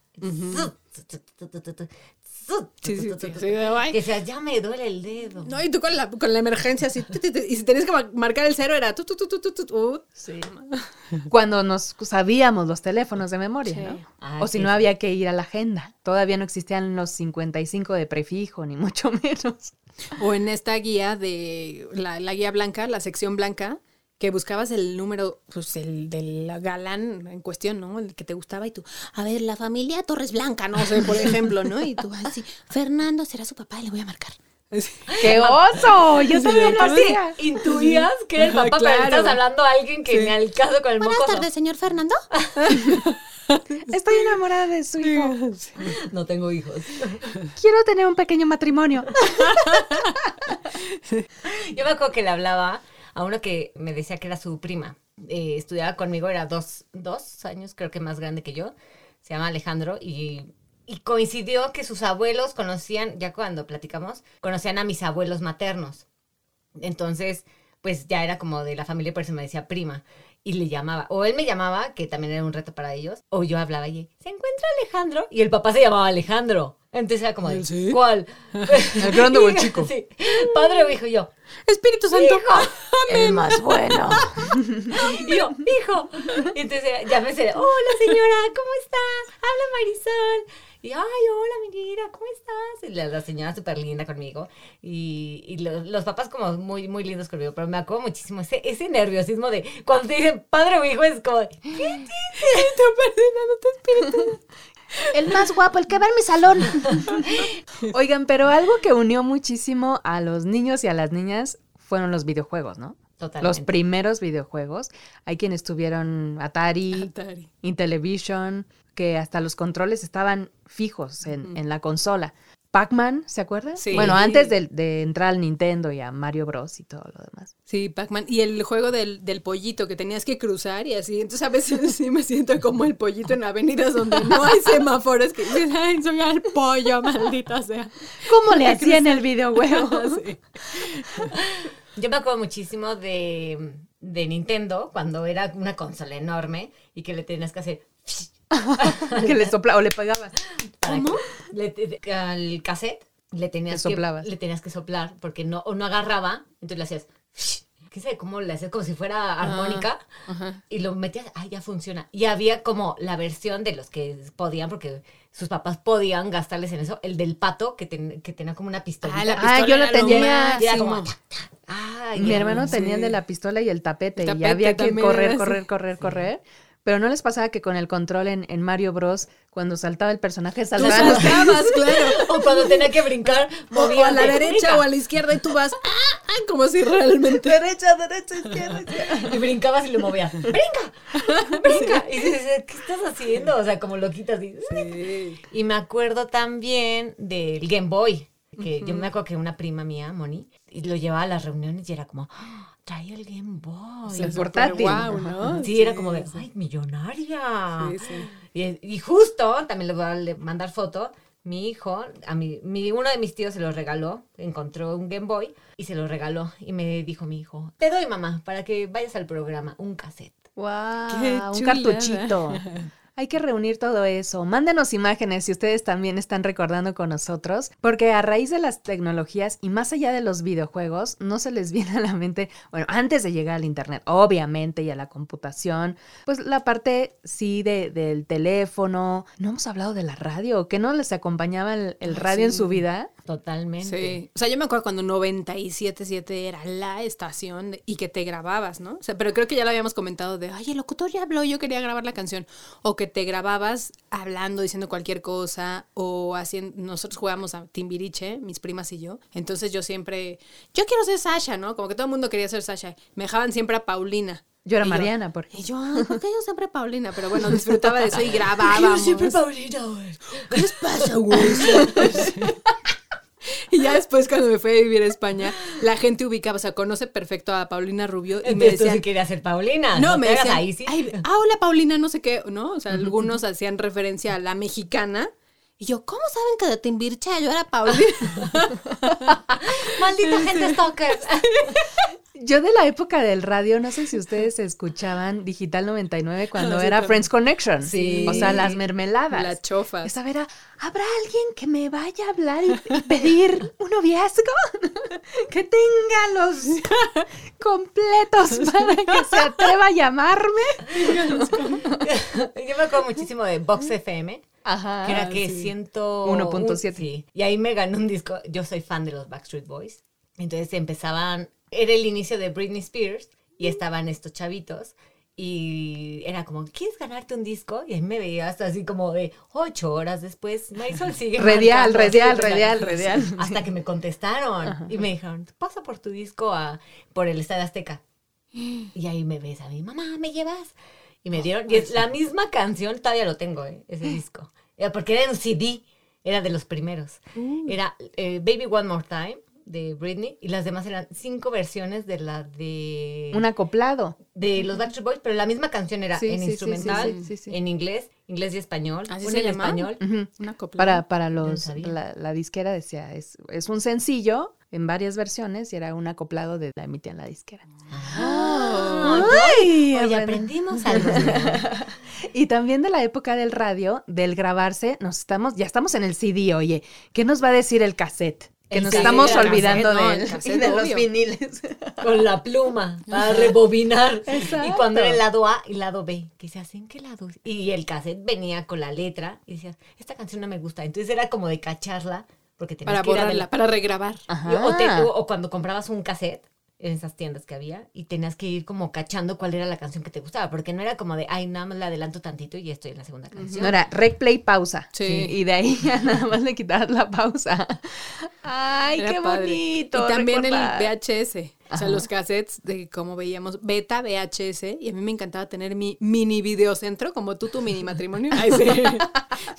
Sí. Que decías, ya me duele el dedo. No, y tú con la, con la emergencia así. y si tenías que ma- marcar el cero era tu, tu, tu, tu, tu, tu. Sí. Cuando nos sabíamos los teléfonos de memoria, Sí. ¿no? Ah, o si sí, no había que ir a la agenda. Todavía no existían los 55 de prefijo, ni mucho menos. O en esta guía de la, la guía blanca, la sección blanca, que buscabas el número, pues el del galán en cuestión, ¿no? El que te gustaba y tú, a ver, la familia Torres Blanca, no sé, por ejemplo, ¿no? Y tú así, Fernando será su papá, le voy a marcar. ¡Qué oso! Yo también lo hacía. intuías que era el papá, pero Claro. estabas hablando a alguien que ni al caso con el Buenas tardes, señor Fernando. Estoy enamorada de su hijo. No tengo hijos. Quiero tener un pequeño matrimonio. Yo me acuerdo que le hablaba a uno que me decía que era su prima. Eh, estudiaba conmigo, era dos, dos años, creo que más grande que yo. Se llama Alejandro y, y coincidió que sus abuelos conocían, ya cuando platicamos, conocían a mis abuelos maternos. Entonces, pues ya era como de la familia, por eso me decía prima. Y le llamaba, o él me llamaba, que también era un reto para ellos, o yo hablaba y se encuentra Alejandro, y el papá se llamaba Alejandro. Entonces era como, de, ¿cuál? ¿El grande o el chico? Sí. Padre o hijo, y yo, Espíritu Santo. El más bueno. Y yo, hijo. Y entonces ya me dice, hola señora, ¿cómo está? Habla Marisol. Y, ay, hola, mi vida, ¿cómo estás? Y la, la señora súper linda conmigo. Y, y lo- los papás como muy, muy lindos conmigo. Pero me acuerdo muchísimo ese, ese nerviosismo de cuando te dicen padre o hijo, es como, ¿qué dices? El más guapo, el que va en mi salón. Oigan, pero algo que unió muchísimo a los niños y a las niñas fueron los videojuegos, ¿no? Totalmente. Los primeros videojuegos. Hay quienes tuvieron Atari, Atari. Intellivision, que hasta los controles estaban fijos en, en la consola. Pac-Man, ¿se acuerdan? Sí. Bueno, antes de, de entrar al Nintendo y a Mario Bros. y todo lo demás. Sí, Pac-Man. Y el juego del, del pollito que tenías que cruzar y así. Entonces a veces sí me siento como el pollito en avenidas donde no hay semáforos que dices, ay, soy el pollo, maldita sea. ¿Cómo le hacía en el videojuego? Sí. Yo me acuerdo muchísimo de, de Nintendo, cuando era una consola enorme y que le tenías que hacer que le sopla o le pegabas. Le- al cassette le tenías, que, soplabas. le tenías que soplar porque no, o no agarraba, entonces le hacías, qué sé, cómo le hacías como si fuera armónica Ajá. y lo metías, ah, ya funciona. Y había como la versión de los que podían, porque sus papás podían gastarles en eso, el del pato que, ten- que tenía como una pistola. Ah, la Ah, pistola yo lo tenía. Máximo. como. Ay, Mi hermano tenía de la pistola y el tapete, El y había que correr, correr, correr, correr. Pero no les pasaba que con el control en, en Mario Bros, cuando saltaba el personaje, Tú los- saltabas, claro. O cuando tenía que brincar, O movía a la derecha o a la izquierda y tú vas, ¡ah! ah", como si realmente. Derecha, derecha, izquierda, izquierda. Y brincabas y lo movías. ¡Brinca! ¡Brinca! Y dices, ¿qué estás haciendo? O sea, como lo quitas y... Sí. Y me acuerdo también del Game Boy. Que yo me acuerdo que una prima mía, Moni, y lo llevaba a las reuniones y era como, Trae el Game Boy. el portátil. Sí, era como de, ¡ay, millonaria! Sí, sí. Y, y justo, también le voy a mandar foto, mi hijo, a mi, mi- uno de mis tíos se lo regaló, encontró un Game Boy y se lo regaló. Y me dijo mi hijo, te doy mamá, para que vayas al programa, un cassette. Wow, Qué un cartuchito. Hay que reunir todo eso. Mándenos imágenes si ustedes también están recordando con nosotros, porque a raíz de las tecnologías y más allá de los videojuegos, no se les viene a la mente, bueno, antes de llegar al Internet, obviamente, y a la computación, pues la parte sí de, del teléfono. No hemos hablado de la radio, que no les acompañaba el, el Ah, radio en su vida. Totalmente. Sí. O sea, yo me acuerdo cuando 97.7 era la estación de- y que te grababas, ¿no? O sea, pero creo que ya lo habíamos comentado de, ay, el locutor ya habló, yo quería grabar la canción. O que te grababas hablando, diciendo cualquier cosa, o haciendo, nosotros jugábamos a Timbiriche, mis primas y yo. Entonces yo siempre, yo quiero ser Sasha, ¿no? Como que todo el mundo quería ser Sasha. Me dejaban siempre a Paulina. Yo era Y Mariana, por Y yo, ¿por qué yo siempre Paulina? Pero bueno, disfrutaba de eso y grabábamos. Paulina, güey. ¿Qué les pasa, güey? Ya después cuando me fui a vivir a España, la gente ubicaba, o sea, conoce perfecto a Paulina Rubio y me tú decían, sí querías ser Paulina. no, No, me decían, ahí, sí. "Ay, ah, hola Paulina, no sé qué, ¿no? O sea, algunos hacían referencia a la mexicana. Y yo, ¿cómo saben que de Timbirche yo era Paulina? Maldita gente stalker. Yo de la época del radio, no sé si ustedes escuchaban Digital 99 cuando era. Friends Connection. Sí. O sea, las mermeladas. Las chofas. Esa era, ¿habrá alguien que me vaya a hablar y, y pedir un noviazgo? que tenga los completos para que se atreva a llamarme. Yo me acuerdo muchísimo de Box FM. Ajá. Que era que sí. ciento... 1.7. Sí. Y ahí me ganó un disco. Yo soy fan de los Backstreet Boys. Entonces empezaban... Era el inicio de Britney Spears. Y estaban estos chavitos. Y era como, ¿quieres ganarte un disco? Y ahí me veía hasta así como de ocho horas después. Marisol sigue Redial, redial, redial, redial. Hasta que me contestaron. Y me dijeron, pasa por tu disco a, por el Estadio Azteca. Y ahí me ves a mi mamá, ¿me llevas? Y me dieron, y es la misma canción, todavía lo tengo, eh, ese disco. Era porque era un CD, era de los primeros. Era eh, Baby One More Time de Britney y las demás eran cinco versiones de la de Un acoplado. de los Backstreet Boys, pero la misma canción era Sí, en sí, instrumental, sí, sí, sí, sí. en inglés, inglés y español, ¿Así una se en llama? español. Ujú. Una copla. Para, para los, la, la disquera decía, es, es un sencillo en varias versiones y era un acoplado de la emitía en la disquera. Ah, Ay, Oye, aprendimos algo. Y también de la época del radio, del grabarse, nos estamos, ya estamos en el CD, oye, ¿qué nos va a decir el cassette? Que El nos cassette, estamos olvidando cassette, de, el él cassette, y de los viniles. con la pluma para rebobinar. Exacto. Y cuando era el lado A y el lado B, que se hacen qué lado. Y el cassette venía con la letra y decías, esta canción no me gusta. Entonces era como de cacharla porque tenías Para que ir a borrarla, del- para regrabar. o, te- o- o cuando comprabas un cassette en esas tiendas que había y tenías que ir como cachando cuál era la canción que te gustaba, porque no era como de, ay, nada más le adelanto tantito y estoy en la segunda canción. No era rec, play, pausa. Sí. Y de ahí ya nada más le quitabas la pausa. Ay, Era qué padre. bonito. Y también recordar. el VHS. O sea, los cassettes de como veíamos, beta, VHS. Y a mí me encantaba tener mi mini videocentro, como tú, tu mini matrimonio. Ay, sí.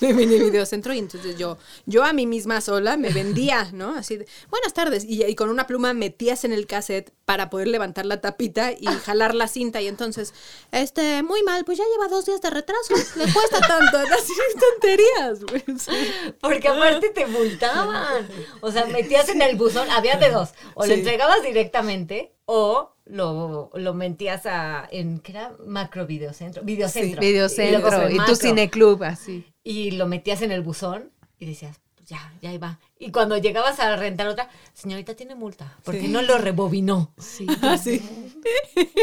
mi mini videocentro. Y entonces yo, yo a mí misma sola me vendía, ¿no? Así de, buenas tardes. Y, y con una pluma metías en el cassette para poder levantar la tapita y jalar la cinta. Y entonces, este, muy mal, pues ya lleva dos días de retraso. Le cuesta tanto. Así tonterías. Sí. Porque aparte te multaban. O sea, metías en el buzón, había de dos. O Sí. lo entregabas directamente o lo, lo metías a, en, ¿qué era? Macro Videocentro. Videocentro. Y luego Videocentro fue y tu cineclub, así. Y lo metías en el buzón y decías, ya, ya ahí va. Y cuando llegabas a rentar otra, señorita tiene multa, porque Sí. no lo rebobinó. Sí. Así.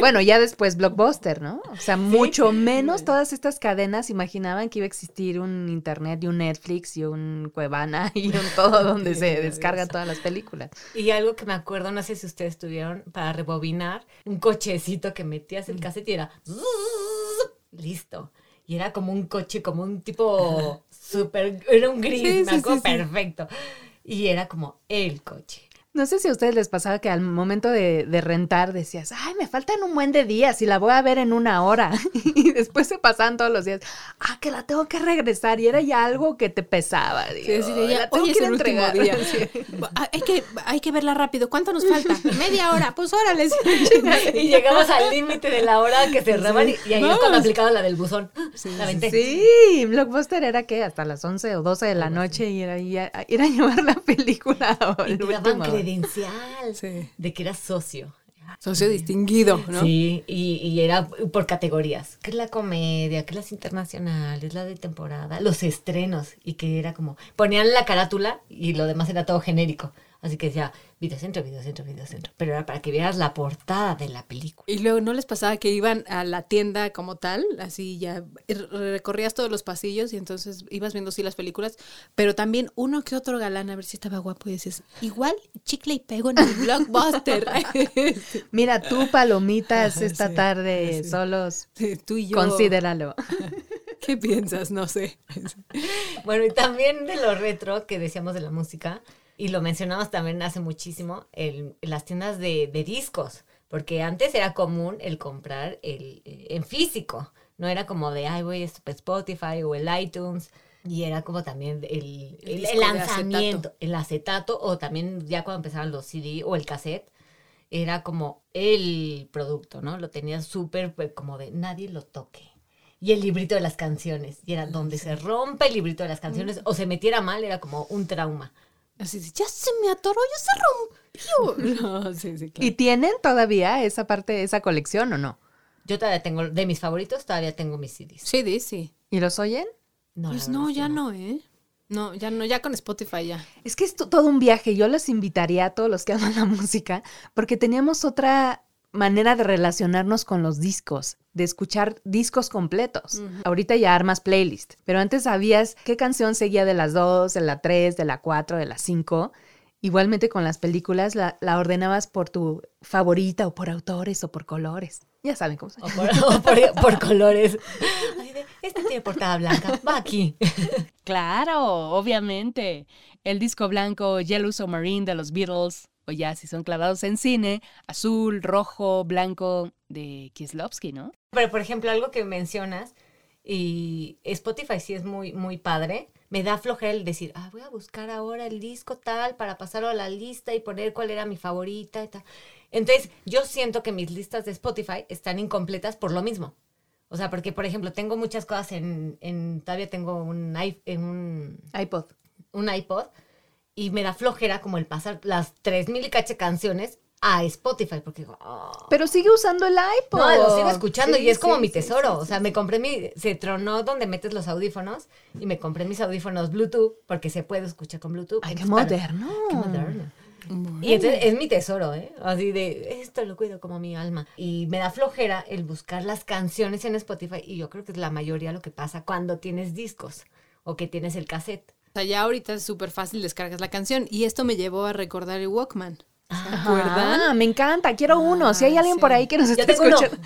Bueno, ya después Blockbuster, ¿no? O sea, mucho menos todas estas cadenas imaginaban que iba a existir un internet y un Netflix y un Cuevana y un todo donde se descargan todas las películas. Y algo que me acuerdo, no sé si ustedes tuvieron para rebobinar, un cochecito que metías el cassette y era listo. Y era como un coche, como un tipo súper, era un gris, Sí, me sí, acuerdo sí, sí. perfecto. Y era como el coche. No sé si a ustedes les pasaba que al momento de, de rentar decías, ay, me faltan un buen de días y la voy a ver en una hora. Y después se pasaban todos los días, ah, que la tengo que regresar. Y era ya algo que te pesaba. Sí, digo, ya, "La tengo hoy es que último entregar". día. Sí. Ah, Hay que, hay que verla rápido. ¿Cuánto nos falta? Media hora. Pues órale. Y llegabas al límite de la hora que cerraban y, y ahí es cuando aplicaba la del buzón. la venté. Sí, Blockbuster era que hasta las 11 o 12 de la noche y era ir a, ir a llevar la película o Y credencial Sí. de que eras socio. Socio distinguido, ¿no? Sí, y, y era por categorías. ¿Qué es la comedia? ¿Qué es las internacionales? La de temporada, los estrenos. Y que era como, ponían la carátula y lo demás era todo genérico. Así que decía, videocentro, videocentro, videocentro. Pero era para que vieras la portada de la película. Y luego, ¿no les pasaba que iban a la tienda como tal? Así ya recorrías todos los pasillos y entonces ibas viendo sí las películas, pero también uno que otro galán a ver si estaba guapo y dices, igual chicle y pego en el blockbuster. Mira, tú palomitas Ajá, esta sí, tarde sí. solos. Tú y yo. Considéralo. ¿Qué piensas? No sé. Bueno, y también de lo retro que decíamos de la música, y lo mencionamos también hace muchísimo, el, las tiendas de, de discos, porque antes era común el comprar el, eh, en físico, no era como de, ay, voy a Spotify o el iTunes, y era como también el, lanzamiento, acetato. el acetato, o también ya cuando empezaron los CD o el cassette, era como el producto, ¿no? Lo tenías súper pues, como de nadie lo toque. Y el librito de las canciones. Y era donde se rompe el librito de las canciones o se metiera mal, era como un trauma. Así, de, ya se me atoró, ya se rompió. No, sí, sí, claro. ¿Y tienen todavía esa parte, esa colección o no? Yo todavía tengo, de mis favoritos, todavía tengo mis CDs. Sí, sí. ¿Y los oyen? No, Pues no, verdad es que ya no, ¿eh? No, ya no, ya con Spotify ya. Es que es to- todo un viaje. Yo los invitaría a todos los que aman la música, porque teníamos otra manera de relacionarnos con los discos, de escuchar discos completos. Ahorita ya armas playlist, pero antes sabías qué canción seguía de las dos, de la tres, de la cuatro, de la cinco. Igualmente con las películas la, la ordenabas por tu favorita o por autores o por colores. Ya saben cómo se O por, o por- por colores. Este tiene portada blanca, va aquí. Claro, obviamente. El disco blanco Yellow Submarine de los Beatles, o ya si son clavados en cine, azul, rojo, blanco de Kieslowski, ¿no? Pero, por ejemplo, algo que mencionas, y Spotify sí es muy, muy padre, me da flojera el decir, ah, voy a buscar ahora el disco tal para pasarlo a la lista y poner cuál era mi favorita y tal. Entonces, yo siento que mis listas de Spotify están incompletas por lo mismo. O sea, porque, por ejemplo, tengo muchas cosas en, en todavía tengo un, i- en un iPod. un iPod y me da flojera como el pasar las 3000 y cache canciones a Spotify porque digo, "Ah". Pero sigue usando el iPod. No, lo sigo escuchando Sí, y es como mi tesoro. sí, o sea, me compré mi. Se tronó donde metes los audífonos y me compré mis audífonos Bluetooth porque se puede escuchar con Bluetooth. Ay, qué moderno. Qué moderno. Y entonces es mi tesoro, ¿eh? Así de, esto lo cuido como mi alma. Y me da flojera el buscar las canciones en Spotify y yo creo que es la mayoría lo que pasa cuando tienes discos o que tienes el cassette. O sea, ya ahorita es súper fácil descargas la canción y esto me llevó a recordar el Walkman. ¿Se acuerdan? Ah, me encanta, quiero uno. Si hay alguien por ahí que nos esté uno. escuchando.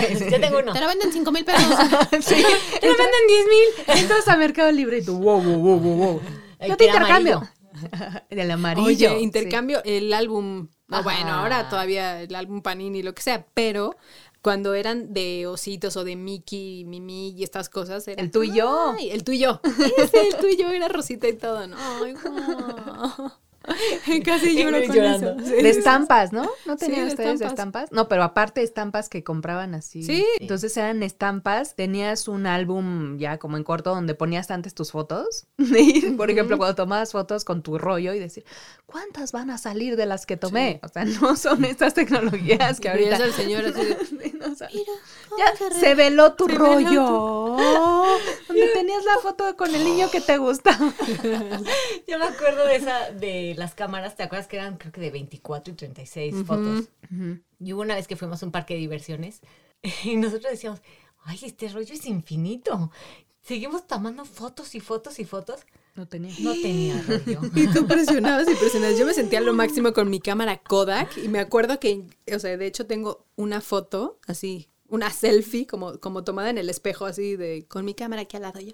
¡Yay! Yo tengo uno. Te lo venden 5 mil pesos. sí. ¡Te lo venden 10 mil! Entras a Mercado Libre y tú, wow, wow, wow, wow, Yo te intercambio. El amarillo. Oye, sí. intercambio el álbum. no, Ajá. bueno, ahora todavía el álbum Panini, lo que sea, pero cuando eran de ositos o de Mickey, Mimi y estas cosas. Era, El tú y yo. Ay, el tuyo. Ese, el tuyo era rosita y todo, ¿no? Ay, guau. Casi lloro con llorando. eso. Sí, De estampas, ¿no? ¿No tenían de ustedes de estampas. estampas? No, pero aparte estampas que compraban así. Sí. Entonces eran estampas. Tenías un álbum ya como en corto donde ponías antes tus fotos. Y, por ejemplo, cuando tomabas fotos con tu rollo y decir, ¿cuántas van a salir de las que tomé? O sea, no son estas tecnologías que Y ahorita... veías al señor así de, Sí, no, o sea, Mira, ya se veló tu se veló rollo. Donde tenías la foto con el niño que te gustaba. Yo me acuerdo de esa, de las cámaras, ¿te acuerdas que eran creo que de 24 y 36 fotos? Y hubo una vez que fuimos a un parque de diversiones y nosotros decíamos, ay, este rollo es infinito. Seguimos tomando fotos y fotos y fotos. No tenía. No tenía rollo. Y tú presionabas y presionabas. Yo me sentía lo máximo con mi cámara Kodak y me acuerdo que, o sea, de hecho tengo una foto así, una selfie como, como tomada en el espejo así de con mi cámara aquí al lado yo.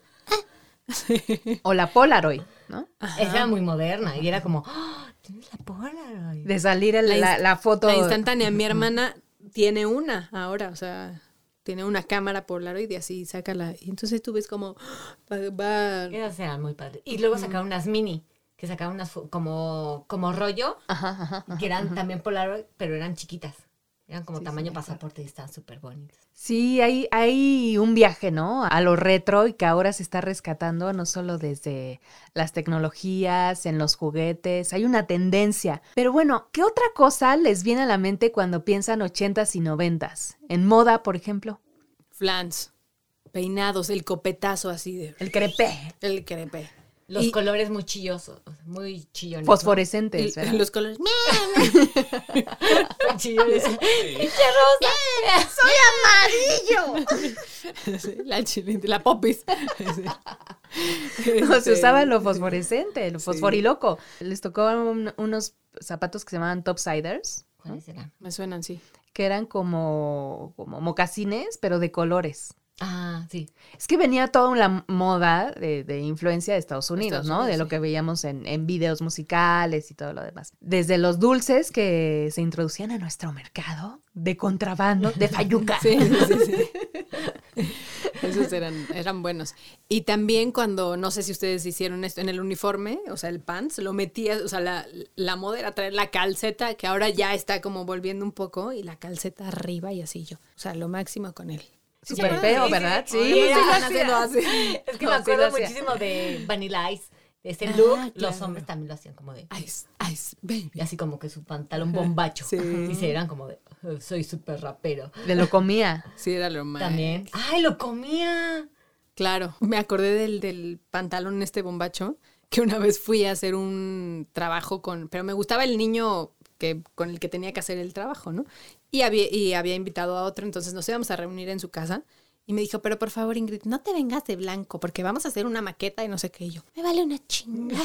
O la Polaroid, ¿no? Esa era muy moderna y era como, "Ah, tienes la Polaroid. De salir el- La la, foto. La instantánea. Mi hermana tiene una ahora, o sea, tiene una cámara Polaroid y así sácala. Y entonces tú ves como va, va- Esas eran muy padres. Y luego sacaron unas mini, que sacaban unas como, como rollo, Ajá, ajá, ajá, que eran ajá. también Polaroid, pero eran chiquitas. Eran como tamaño pasaporte y estaban súper bonitos. Sí, hay, hay un viaje, ¿no? A lo retro y que ahora se está rescatando no solo desde las tecnologías, en los juguetes, hay una tendencia. Pero bueno, ¿qué otra cosa les viene a la mente cuando piensan ochentas y noventas? En moda, por ejemplo. Flans, peinados, el copetazo así de... El crepé. El crepé. Los Y- colores muy chillosos, muy chillones. Fosforescentes. Y- ¿verdad? los colores... ¿no? chillones. Pinche rosa. ¡Soy amarillo! La chilindra, la popis. No, se Este, usaba lo fosforescente, lo fosforiloco. Les tocó un- unos zapatos que se llamaban topsiders, ¿Cuáles eran? Me suenan, sí. que eran como, como mocasines, pero de colores. Ah, sí. Es que venía toda una moda de, de influencia de Estados Unidos, Estados ¿no? Unidos, de lo que veíamos en, en videos musicales y todo lo demás. Desde los dulces que se introducían a nuestro mercado de contrabando, de fayuca. Sí, sí, sí, sí. Esos eran, eran buenos. Y también cuando, no sé si ustedes hicieron esto, en el uniforme, o sea, el pants, lo metías, o sea, la, la moda era traer la calceta, que ahora ya está como volviendo un poco, y la calceta arriba y así yo. O sea, lo máximo con él. Súper Sí, feo, sí, ¿verdad? sí. Sí. Sí. Es que No, me acuerdo muchísimo de Vanilla Ice. De ese Ah, look, los claro. hombres también lo hacían como de. Ice, ice, baby. Y así como que su pantalón bombacho. Sí. Y se eran como de. "Oh, Soy súper rapero. De lo comía. Sí, era lo más. También. ¡Ay, lo comía! Claro, me acordé del, del pantalón este bombacho, que una vez fui a hacer un trabajo con, pero me gustaba el niño que, con el que tenía que hacer el trabajo, ¿no? Y había, y había invitado a otro, entonces nos íbamos a reunir en su casa. Y me dijo, pero por favor, Ingrid, no te vengas de blanco, porque vamos a hacer una maqueta y no sé qué. Y yo, me vale una chingada.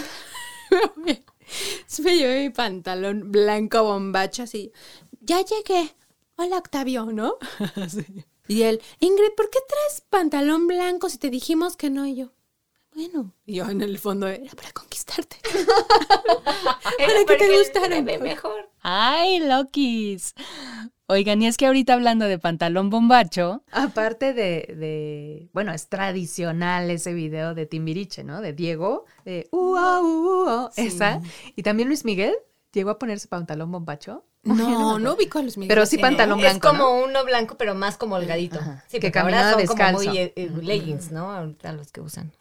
me llevé mi pantalón blanco bombacho así. Ya llegué. Hola, Octavio, ¿no? Y él, Ingrid, ¿por qué traes pantalón blanco si te dijimos que no? Y yo, bueno. Y yo en el fondo, era para conquistarte. para que te gustara. mejor. ¡Ay, Lokis! Oigan, y es que ahorita hablando de pantalón bombacho, Aparte de, de- bueno, es tradicional ese video de Timbiriche, ¿no? De Diego, de uh, ah, uh, uh, Sí. esa. Y también Luis Miguel llegó a ponerse pantalón bombacho. No, no ubico a los Miguel. Pero sí pantalón Es blanco, como ¿no? uno blanco, pero más como holgadito. Ajá. Sí, Que porque ahora caminaba son como descalzo. muy eh, eh, leggings, ¿no? Ahorita los que usan.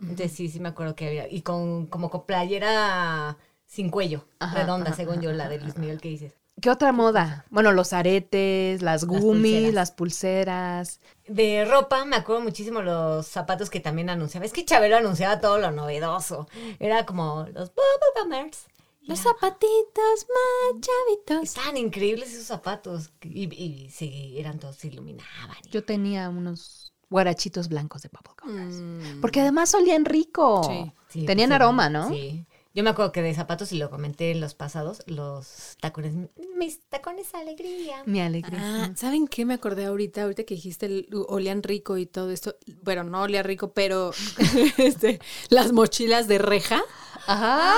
Entonces sí, sí me acuerdo que había. Y con como con playera sin cuello, Ajá, redonda, ajá, según yo, la de Luis Miguel que dices. ¿Qué otra moda? Bueno, los aretes, las gummies, pulseras. las pulseras. De ropa, me acuerdo muchísimo los zapatos que también anunciaba. Es que Chabelo anunciaba todo lo novedoso. Era como los Bubblegumers. Los zapatitos más chavitos. Estaban increíbles esos zapatos. Y, y sí, eran todos, se iluminaban. Yo tenía unos guarachitos blancos de bubblegum. Mm. Porque además olían rico. Sí. Sí, Tenían pues, aroma, ¿no? Sí. Yo me acuerdo que de zapatos, y lo comenté en los pasados, los tacones, mis tacones alegría. Mi alegría. Ah, ¿saben qué me acordé ahorita? Ahorita que dijiste el olían rico y todo esto. Bueno, no olía rico, pero este, las mochilas de reja. Ajá.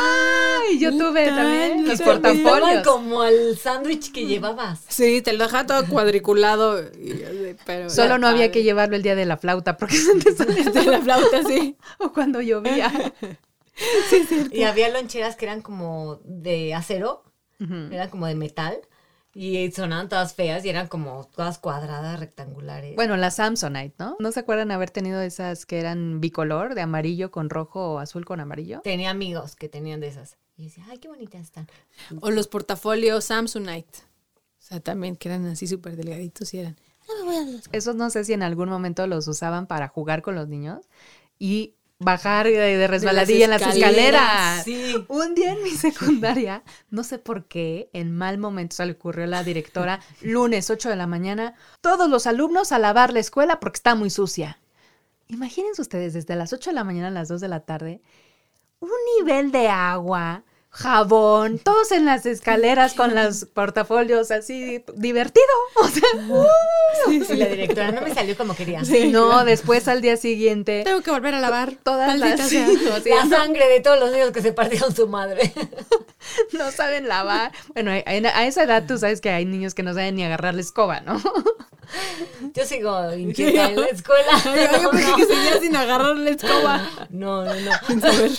y yo tuve también los portafolios. como al sándwich que llevabas. Sí, te lo dejaba todo cuadriculado. y pero Solo no había que llevarlo el día de la flauta porque se te De la flauta, sí. o cuando llovía. Y había loncheras que eran como de acero, eran como de metal. Y sonaban todas feas y eran como todas cuadradas, rectangulares. Bueno, la Samsonite, ¿no? ¿No se acuerdan haber tenido esas que eran bicolor, de amarillo con rojo o azul con amarillo? Tenía amigos que tenían de esas. Y decía, ay, qué bonitas están. O los portafolios Samsonite. O sea, también que eran así súper delgaditos y eran. Esos no sé si en algún momento los usaban para jugar con los niños y bajar de, de resbaladilla en las escaleras. Sí. Un día en mi secundaria, no sé por qué, en mal momento se le ocurrió a la directora, lunes 8 de la mañana, todos los alumnos a lavar la escuela porque está muy sucia. Imagínense ustedes, desde las 8 de la mañana a las 2 de la tarde, un nivel de agua, jabón, todos en las escaleras con los portafolios así, divertido. O sea, Y la directora no me salió como quería. Sí, no, después al día siguiente, Tengo que volver a lavar. todas las... sí, o sea, La sangre de todos los niños que se partieron su madre. no saben lavar. Bueno, a, a esa edad tú sabes que hay niños que no saben ni agarrar la escoba, ¿no? Yo sigo inquieta en la escuela. Yo, yo pensé que seguía sin agarrar la escoba. No, no, no. Sin saber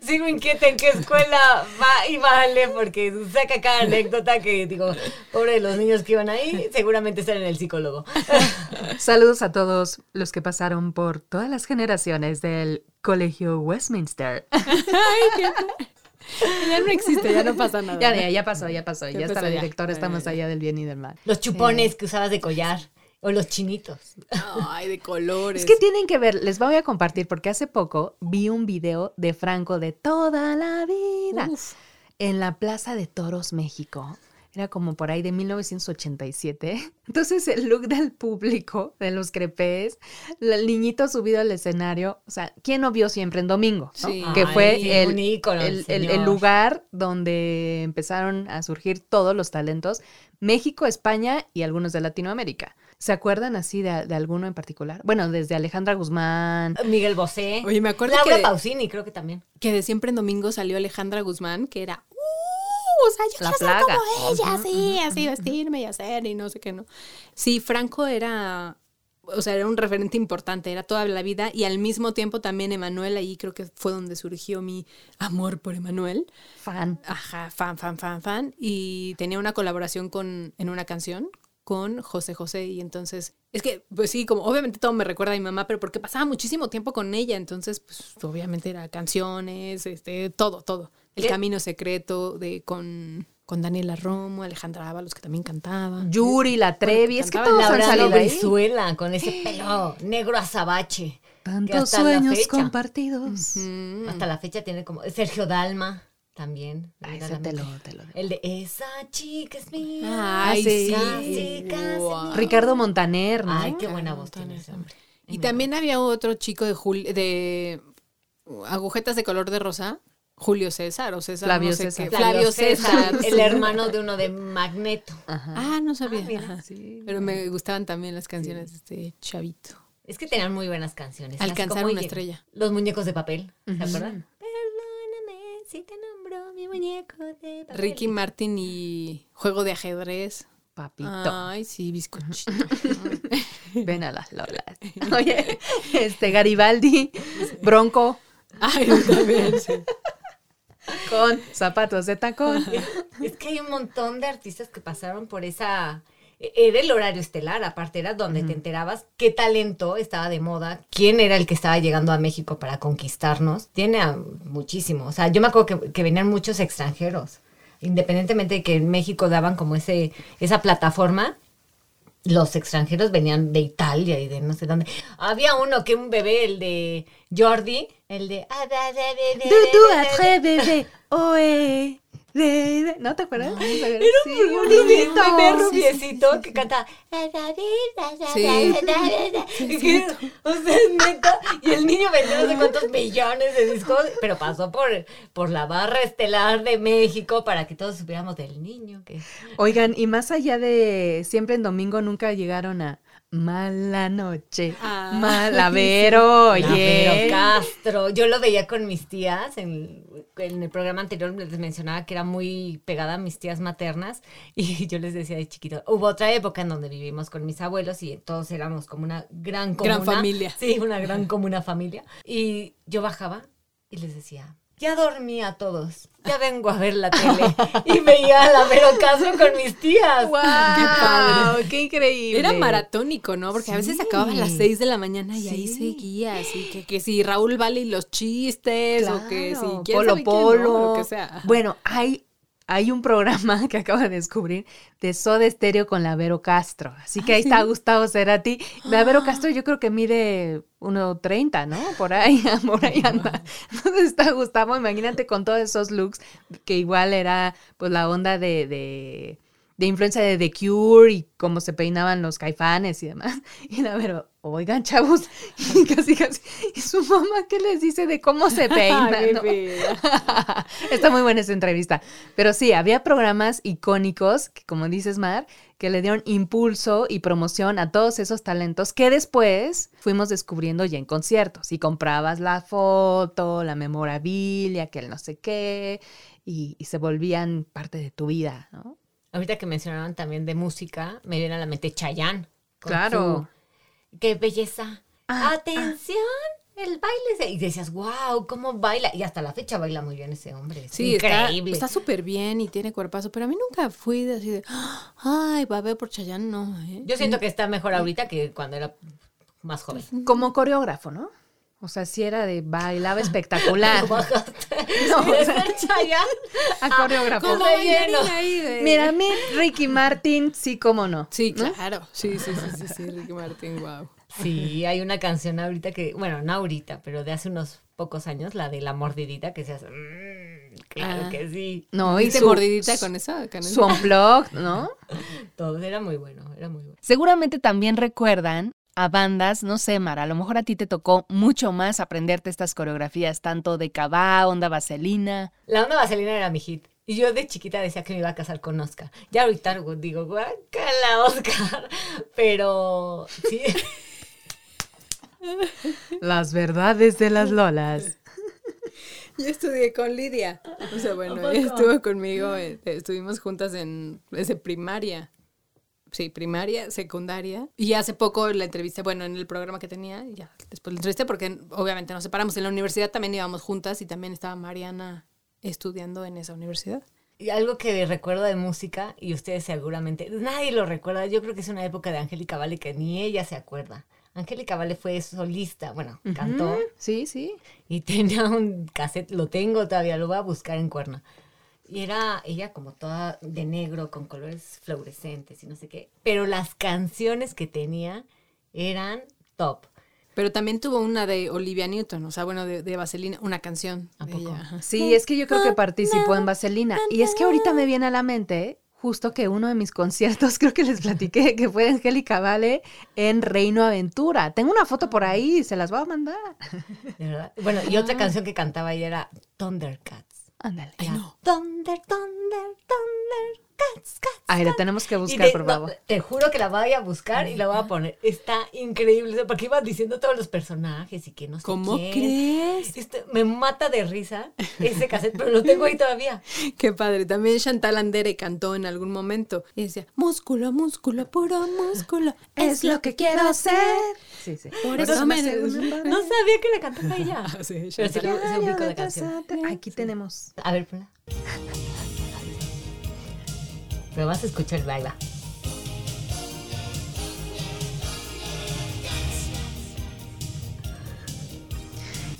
Sigo inquieta en qué escuela va y vale, porque saca cada anécdota que digo, pobre de los niños que iban ahí, seguramente están en el psicólogo. Saludos a todos los que pasaron por todas las generaciones del Colegio Westminster. Ya no existe, ya no pasa nada. Ya, ya, ya pasó, ya pasó. Ya, Ya está pasó, la ya. directora, estamos allá del bien y del mal. Los chupones que usabas de collar. O los chinitos. Ay, de colores. Es que tienen que ver, les voy a compartir porque hace poco vi un video de Franco de toda la vida en la Plaza de Toros, México. Era como por ahí de 1987. Entonces el look del público, de los crepés, el niñito subido al escenario, o sea, ¿quién no vio siempre en domingo? no? Sí. Que fue el, un ícono, el el- el- el señor. lugar donde empezaron a surgir todos los talentos, México, España y algunos de Latinoamérica. ¿Se acuerdan así de, de alguno en particular? Bueno, desde Alejandra Guzmán. Miguel Bosé. Oye, me acuerdo Laura que- Pausini, creo que también. Que de siempre en domingo salió Alejandra Guzmán, que era. "Uh, o sea, yo La quiero ser plaga. como ella, sí, así vestirme y hacer y no sé qué, ¿no? Sí, Franco era. O sea, era un referente importante, era toda la vida. Y al mismo tiempo también Emanuel, ahí creo que fue donde surgió mi amor por Emanuel. Fan. Ajá, fan, fan, fan, fan. Y tenía una colaboración con, en una canción con José José. Y entonces, es que, pues sí, como obviamente todo me recuerda a mi mamá, pero porque pasaba muchísimo tiempo con ella. Entonces, pues obviamente era canciones, este, todo, todo. El ¿Qué? Camino Secreto de con, con Daniela Romo, Alejandra Ábalos, que también cantaba. Yuri, La Trevi, es que todos han Laurano salido ahí. Brizuela, con ese pelo negro azabache. Tantos hasta la sueños fecha- compartidos. Hasta la fecha tiene como. Sergio Dalma también. Ah, Mira ese te lo- te lo- El de esa chica es mía. Ay, sí. Casi, casi Guau. mía. Ricardo Montaner, ¿no? Ay, qué buena voz tiene ese hombre. Y también había otro chico de Jul- de agujetas de color de rosa, Julio César o César. Flavio no sé César. qué. Flavio César. El hermano de uno de Magneto. Ah, no sabía. Ah, mira. Ajá. Pero me gustaban también las canciones de este chavito. Es que tenían muy buenas canciones. Alcanzar una estrella. Los muñecos de papel, ¿se acuerdan? Perdóname si te nombro mi muñeco de papel. Ricky Martin y Juego de Ajedrez. Papito. Ay, sí, bizcochito. Ven a las lolas. Oye, este Garibaldi, Bronco, Ay, también, sí. Con zapatos de tacón. Es que hay un montón de artistas que pasaron por esa... Era el horario estelar, aparte era donde te enterabas qué talento estaba de moda, quién era el que estaba llegando a México para conquistarnos. Tiene a muchísimo. O sea, yo me acuerdo que, que venían muchos extranjeros. Independientemente de que en México daban como ese, esa plataforma, los extranjeros venían de Italia y de no sé dónde. Había uno que un bebé, el de Jordi, el de... Du, du, atre, bebé, de. ¿No te acuerdas? Era un, un bebé, un bebé rubiecito que. Sí. Y que, o sea, neta. Y el niño vendió no sé cuántos millones de discos, pero pasó por, por la barra estelar de México para que todos supiéramos del niño. Que... Oigan, y más allá de siempre en domingo nunca llegaron a Mala Noche, Ah, Malavero, oye. Lavero Castro. Yo lo veía con mis tías. En, en el programa anterior les mencionaba que era muy pegada a mis tías maternas. Y yo les decía de chiquito. Hubo otra época en donde vivimos con mis abuelos y todos éramos como una gran comuna. Gran familia. Sí, una gran comuna familia. Y yo bajaba y les decía. Ya dormía todos, ya vengo a ver la tele. Y veía a Lavero Castro con mis tías. ¡Wow! Qué padre. ¡Qué increíble! Era maratónico, ¿no? Porque a veces acababa a las 6 de la mañana y ahí seguía, así que, que si Raúl Vale y los chistes, o que si Polo quién, ¿no? Polo. lo que sea. Bueno, hay, hay un programa que acabo de descubrir de Soda Estéreo con la Vero Castro. Así que Ah, ahí ¿sí? está Gustavo Cerati. La Vero Castro yo creo que mide 1.30, ¿no? Por ahí, por ahí anda. Entonces está Gustavo, imagínate con todos esos looks, que igual era pues la onda de... de de influencia de The Cure y cómo se peinaban los caifanes y demás. Y la Vero, oigan, chavos, y casi, casi, ¿y su mamá qué les dice de cómo se peina? No? Está muy buena esa entrevista. Pero sí, había programas icónicos, que, como dices, Mar, que le dieron impulso y promoción a todos esos talentos que después fuimos descubriendo ya en conciertos. Y comprabas la foto, la memorabilia, que el no sé qué, y, y se volvían parte de tu vida, ¿no? Ahorita que mencionaban también de música, me viene a la mente Chayanne. Claro. su- ¡Qué belleza! Ah, ¡Atención! El baile. se- Y decías, wow, ¿cómo baila? Y hasta la fecha baila muy bien ese hombre. Es Sí, increíble. está súper bien y tiene cuerpazo, pero a mí nunca fui de así de, ay, va a ver por Chayanne, no. ¿eh? Yo siento que está mejor ahorita que cuando era más joven. Como coreógrafo, ¿no? O sea, si era de bailaba espectacular. no, Sí, o es sea, a coreógrafo. como relleno. Mira, a mí Ricky Martin, sí, cómo no. Sí, ¿no? claro. Sí, sí, sí, sí, sí, Ricky Martin, wow. Sí, hay una canción ahorita que, bueno, no ahorita, pero de hace unos pocos años, la de la mordidita que se hace. mm, claro Ah. que sí. No, y ¿Viste su, mordidita con esa? Con su ¿no? Todo era muy bueno, era muy bueno. Seguramente también recuerdan a bandas, no sé, Mara, a lo mejor a ti te tocó mucho más aprenderte estas coreografías, tanto de Cabá, Onda Vaselina. La onda vaselina era mi hit. Y yo de chiquita decía que me iba a casar con Oscar. Ya ahorita digo, guácala, Oscar. Pero sí. Las verdades de las lolas. Yo estudié con Lidia. O sea, bueno, ella estuvo conmigo, eh, estuvimos juntas en desde primaria. Sí, primaria, secundaria. Y hace poco la entrevisté, bueno, en el programa que tenía, y ya después la entrevisté porque obviamente nos separamos. En la universidad también íbamos juntas y también estaba Mariana estudiando en esa universidad. Y algo que recuerdo de música, y ustedes seguramente, nadie lo recuerda, yo creo que es una época de Angélica Vale que ni ella se acuerda. Angélica Vale fue solista, bueno, cantó Sí, sí. y tenía un cassette, lo tengo todavía, lo voy a buscar en cuerna. Y era ella como toda de negro, con colores fluorescentes y no sé qué. Pero las canciones que tenía eran top. Pero también tuvo una de Olivia Newton, o sea, bueno, de, de Vaselina, una canción. ¿A poco? ella. Sí, es que yo creo que participó en Vaselina. Y es que ahorita me viene a la mente justo que uno de mis conciertos, creo que les platiqué, que fue de Angélica Vale en Reino Aventura. Tengo una foto por ahí, se las voy a mandar. de verdad. Bueno, y otra canción que cantaba ella era Thundercats. Ándale. Ay, no. Thunder, thunder, thunder. Ay, la tenemos que buscar, de- por no, favor. te juro que la voy a buscar y la voy a poner. Está increíble, porque iban diciendo todos los personajes y que no sé ¿Cómo quién. crees? Este, me mata de risa ese cassette, pero lo tengo ahí todavía. Qué padre. También Chantal Andere cantó en algún momento y decía, músculo, músculo, puro músculo. Es lo que quiero ser. Sí, sí. Por eso eso me... No sabía que la cantaba ella. sí, Pero sí, Chantal. lo- sí canción. Aquí tenemos. A ver, ponla. Pero vas a escuchar el baila.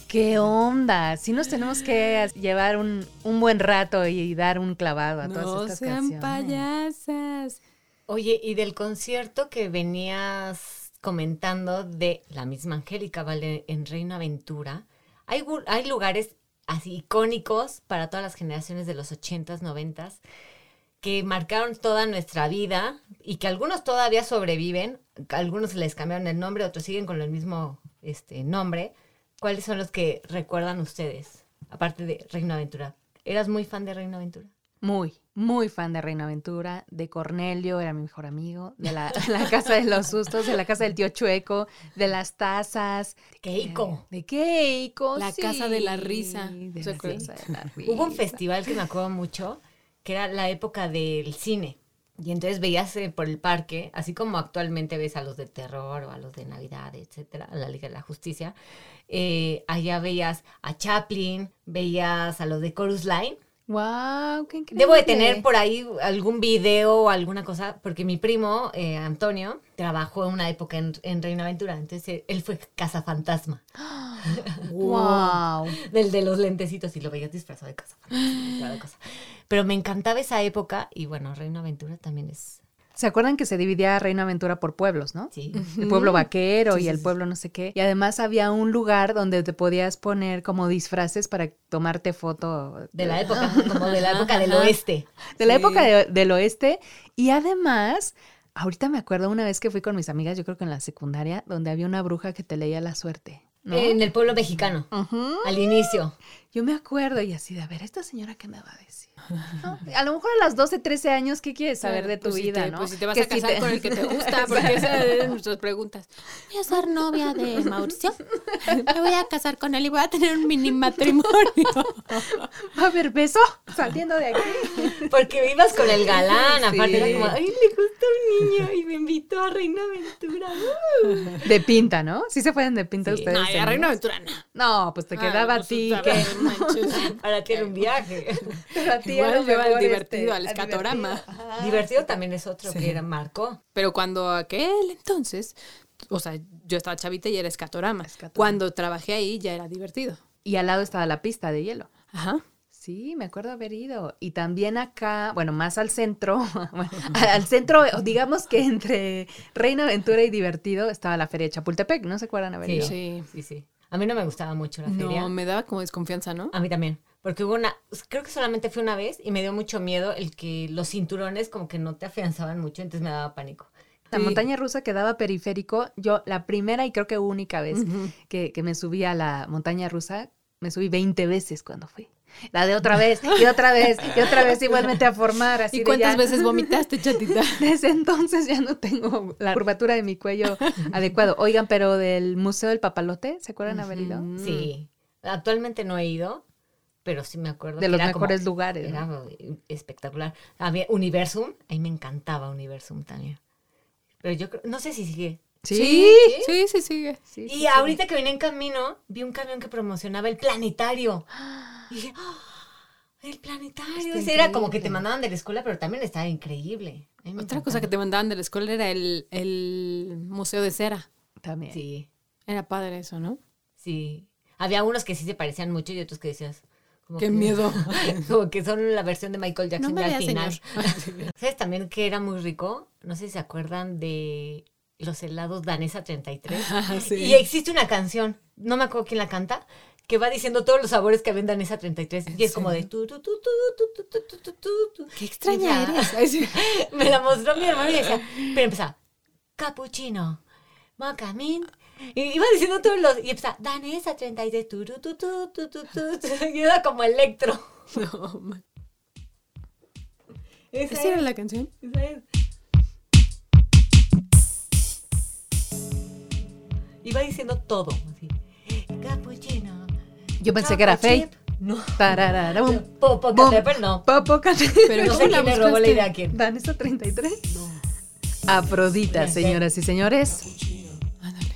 ¿Qué onda? Sí nos tenemos que llevar un, un buen rato y dar un clavado a todas No estas sean canciones. payasas. Oye, y del concierto que venías comentando de la misma Angélica Vale en Reino Aventura, hay, hay lugares así icónicos para todas las generaciones de los 80s, 90s que marcaron toda nuestra vida y que algunos todavía sobreviven, algunos les cambiaron el nombre, otros siguen con el mismo este, nombre. ¿Cuáles son los que recuerdan ustedes? Aparte de Reino Aventura. ¿Eras muy fan de Reino Aventura? Muy, muy fan de Reina Aventura, de Cornelio, era mi mejor amigo, de la, la Casa de los Sustos, de la Casa del Tío Chueco, de las tazas. Keiko. De Keiko, La sí, Casa de la Risa. de ¿Se la acuerdan? Casa de la Hubo un Risa. festival que me acuerdo mucho, que era la época del cine. Y entonces veías eh, por el parque, así como actualmente ves a los de terror o a los de Navidad, etcétera, a la Liga de la Justicia. eh, allá veías a Chaplin, veías a los de Chorus Line. Wow, qué increíble. Debo de tener por ahí algún video o alguna cosa, porque mi primo, eh, Antonio, trabajó en una época en, en Reino Aventura. Entonces eh, él fue cazafantasma. Wow. Del de los lentecitos y lo veías disfrazado de casa. cada cosa. Pero me encantaba esa época y bueno, Reino Aventura también es... ¿Se acuerdan que se dividía Reino Aventura por pueblos, no? Sí. El pueblo vaquero Sí, y el sí. pueblo no sé qué. Y además había un lugar donde te podías poner como disfraces para tomarte foto. De la época, como de la época del oeste. de la Sí. época de- del oeste. Y además, ahorita me acuerdo una vez que fui con mis amigas, yo creo que en la secundaria, donde había una bruja que te leía la suerte. ¿no? En el pueblo mexicano, al inicio. Yo me acuerdo y así de, a ver, ¿esta señora qué me va a decir? ¿No? A lo mejor a las 12, 13 años, ¿qué quieres saber de tu Pues si vida, te- no? Pues si te vas Que a casar te- con el que te gusta, porque esa es de nuestras preguntas. Voy a ser novia de Mauricio. Me voy a casar con él y voy a tener un mini matrimonio. ¿Va a haber beso saliendo de aquí? Porque ibas con el galán, Sí. aparte era como, ay, le gusta un niño y me invitó a Reina Aventura. Uh. De pinta, ¿no? Sí se fueron de pinta Sí. ustedes. No, a Reina Aventura no. No, pues te Ay, quedaba a pues, ti. a que- ver, manches. Para ti era un viaje. Pero a ti a Igual lleva el divertido este, al escatorama. Divertido también es otro que era marcó. Pero cuando aquel entonces, o sea, yo estaba chavita y era escatorama. Cuando trabajé ahí ya era divertido. Y al lado estaba la pista de hielo. Ajá. Sí, me acuerdo haber ido. Y también acá, bueno, más al centro, bueno, al centro, digamos que entre Reina Aventura y Divertido estaba la feria de Chapultepec, ¿no se acuerdan haber Sí, ido? Sí. sí, sí. A mí no me gustaba mucho la feria. No, me daba como desconfianza, ¿no? A mí también. Porque hubo una, creo que solamente fui una vez y me dio mucho miedo el que los cinturones como que no te afianzaban mucho, entonces me daba pánico. La Sí. montaña rusa quedaba periférico. Yo, la primera y creo que única vez que, que me subí a la montaña rusa, me subí 20 veces cuando fui. La de otra vez, y otra vez, y otra vez igualmente a formar. Así ¿Y cuántas ya- veces vomitaste, chatita? Desde entonces ya no tengo la curvatura de mi cuello adecuado. Oigan, pero del Museo del Papalote, ¿se acuerdan haber ido? Sí. Actualmente no he ido, pero sí me acuerdo. De que los era como- mejores lugares, Era ¿no? espectacular. Había Universum, ahí me encantaba Universum también. Pero yo creo, no sé si sigue. Sí, sí, sí, sigue. Sí, y sí, ahorita que vine en camino, vi un camión que promocionaba el planetario. Y dije, ¡Ah! el planetario. Ese era como que te mandaban de la escuela, pero también estaba increíble. Otra cosa que te mandaban de la escuela era el, el museo de cera. También. Sí, Era padre eso, ¿no? sí. Había unos que sí se parecían mucho y otros que decías. como Qué que- miedo. como que son la versión de Michael Jackson No ya al final. ¿Sabes también que era muy rico? No sé si se acuerdan de los helados Danesa 33. Ah, sí. Y existe una canción, no me acuerdo quién la canta, que va diciendo todos los sabores que había en Danesa 33. Y es como de tu, tu, tu, tu, tu, tu, tu, tu, tu, tu, tu. Qué extraña eres. Me la mostró mi hermano y decía, pero empezaba, cappuccino, mocamín. Y iba diciendo todos los, y empezaba, Danesa 33, tu, tu, tu, tu, tu, tu, tu, tu. Y era como electro. No, man. Esa ¿Esa era la canción? esa es. Iba diciendo todo, así. Cappuccino. Yo pensé que era chip. No. Tarararum. Popocatépetl no. Popocatépetl. Pero no ¿cómo sé quién le robó la idea a quién. ¿Danesa 33? Afrodita, Sí. señoras y señores. Ándale.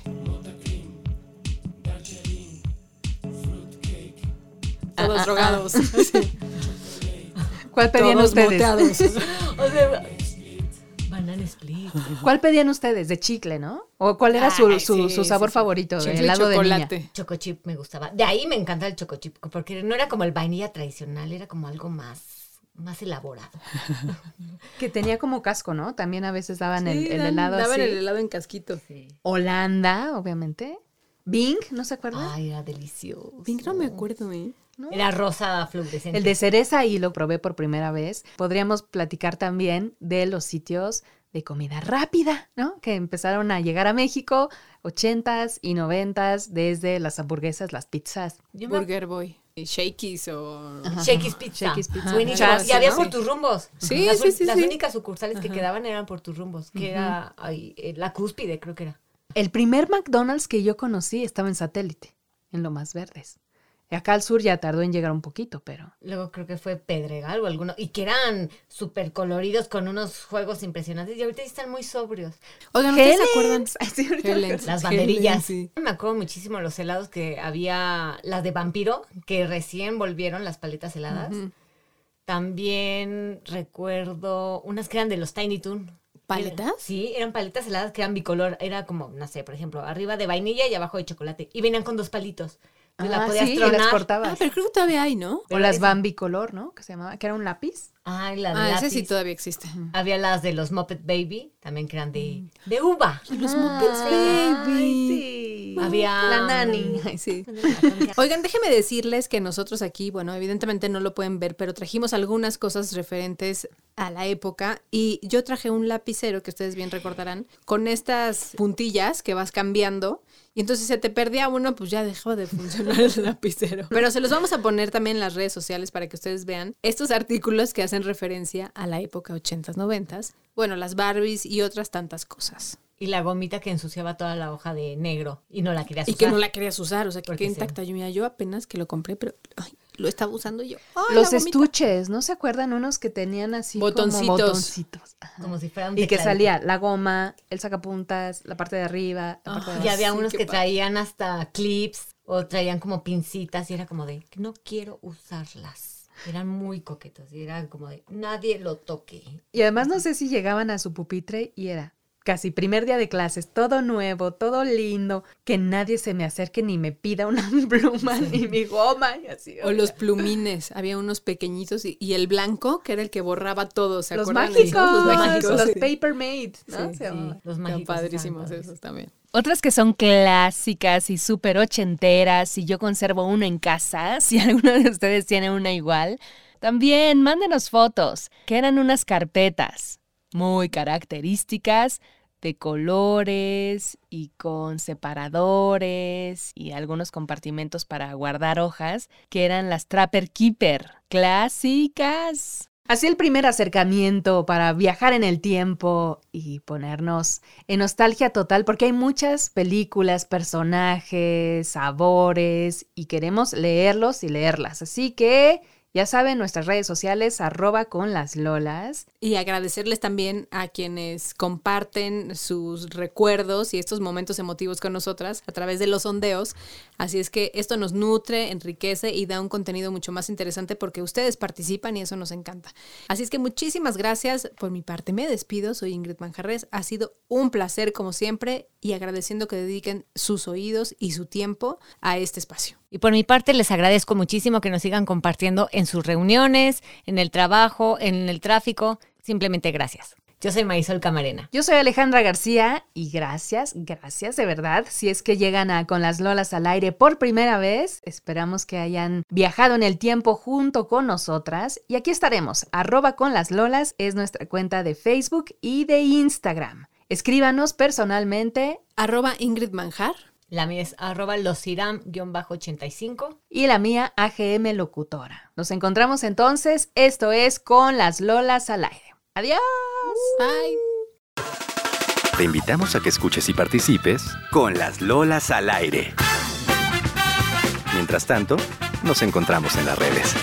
Ah, Todos ah, drogados. ¿Cuál pedían Todos ustedes? O sea, banana split. ¿Cuál pedían ustedes? De chicle, ¿no? ¿O cuál era su, Ay, su, sí, su sí, sabor sí. favorito? de Chicle helado de niña. chocolate. Choco chip me gustaba. De ahí me encanta el choco chip, porque no era como el vainilla tradicional, era como algo más, más elaborado. Que tenía como casco, ¿no? También a veces daban el, Sí, el dan- helado daban así. el helado en casquito. Holanda, obviamente. Bing, ¿no se acuerdan? Ay, era delicioso. Pink no me acuerdo, ¿eh? Era rosa fluorescente. El de cereza y lo probé por primera vez. Podríamos platicar también de los sitios de comida rápida, ¿no? Que empezaron a llegar a México, 80s y 90s, desde las hamburguesas, las pizzas. Burger Boy. Shakey's o... Shakey's Pizza. Shakey's Pizza. Y había ¿no? por tus rumbos. Sí, las, sí, sí, Las sí. únicas sucursales que quedaban eran por tus rumbos, que era ay, eh, la cúspide, creo que era. El primer McDonald's que yo conocí estaba en satélite, en lo más verdes. Y acá al sur ya tardó en llegar un poquito, pero... Luego creo que fue Pedregal o alguno. Y que eran súper coloridos con unos juegos impresionantes. Y ahorita están muy sobrios. Oigan, ¿ustedes se acuerdan? Las banderillas. sí. Me acuerdo muchísimo los helados que había, las de vampiro, que recién volvieron las paletas heladas. También recuerdo unas que eran de los Tiny Toon. ¿Paletas? Sí, eran paletas heladas que eran bicolor. Era como, no sé, por ejemplo, arriba de vainilla y abajo de chocolate. Y venían con dos palitos. Entonces la Ah, podías sí, y las tronar. cortabas. Ah, pero creo que todavía hay, ¿no? o las Bambi color, ¿no? Que se llamaba, que era un lápiz. Ay, la de Ah, ese sí lápiz. todavía existe. Había las de los Muppet Baby, también que eran de, de uva. Los Muppets Baby. sí. Había La nani. Ay, sí. Oigan, déjenme decirles que nosotros aquí, bueno, evidentemente no lo pueden ver, pero trajimos algunas cosas referentes a la época y yo traje un lapicero que ustedes bien recordarán con estas puntillas que vas cambiando y entonces se te perdía uno, pues ya dejó de funcionar el lapicero. Pero se los vamos a poner también en las redes sociales para que ustedes vean estos artículos que hacen referencia a la época 80s, 90s. Bueno, las Barbies y otras tantas cosas. Y la gomita que ensuciaba toda la hoja de negro y no la querías Y usar. que no la querías usar, o sea, que intacta. Yo, mira, yo apenas que lo compré, pero ay, lo estaba usando yo. Los estuches, ¿no se acuerdan unos que tenían así Botoncitos. como botoncitos? Ajá. Como si fuera un Y que salía la goma, el sacapuntas, la parte de arriba, la parte de Y había unos que padre. traían hasta clips o traían como pincitas y era como de, no quiero usarlas. Eran muy coquetos y era como de, nadie lo toque. Y además no sé si llegaban a su pupitre y era casi primer día de clases, todo nuevo, todo lindo, que nadie se me acerque ni me pida una pluma ni mi goma y así. O los plumines, había unos pequeñitos y, y el blanco, que era el que borraba todo, ¿se los acuerdan? mágicos, Los los, mágicos, sí. paper made, ¿no? Sí. Los mágicos. padrísimos esos también. Otras que son clásicas y súper ochenteras, y yo conservo uno en casa, si alguno de ustedes tiene una igual, también mándenos fotos, que eran unas carpetas muy características de colores y con separadores y algunos compartimentos para guardar hojas, que eran las Trapper Keeper, clásicas. Así el primer acercamiento para viajar en el tiempo y ponernos en nostalgia total, porque hay muchas películas, personajes, sabores y queremos leerlos y leerlas. Así que ya saben, nuestras redes sociales, arroba con las lolas. Y agradecerles también a quienes comparten sus recuerdos y estos momentos emotivos con nosotras a través de los sondeos. Así es que esto nos nutre, enriquece y da un contenido mucho más interesante porque ustedes participan y eso nos encanta. Así es que muchísimas gracias. Por mi parte me despido. Soy Ingrid Manjarres. Ha sido un placer como siempre y agradeciendo que dediquen sus oídos y su tiempo a este espacio. Y por mi parte les agradezco muchísimo que nos sigan compartiendo en sus reuniones, en el trabajo, en el tráfico. Simplemente gracias. Yo soy Marisol Camarena. Yo soy Alejandra García y gracias, gracias de verdad. Si es que llegan a Con las Lolas al aire por primera vez, esperamos que hayan viajado en el tiempo junto con nosotras. Y aquí estaremos. Arroba con las Lolas es nuestra cuenta de Facebook y de Instagram. Escríbanos personalmente Arroba Ingrid Manjar. La mía es arroba losiram-85. y la mía AGM Locutora. Nos encontramos entonces. Esto es Con las Lolas al aire. Adiós. Bye. Te invitamos a que escuches y participes con las Lolas al aire. Mientras tanto, nos encontramos en las redes.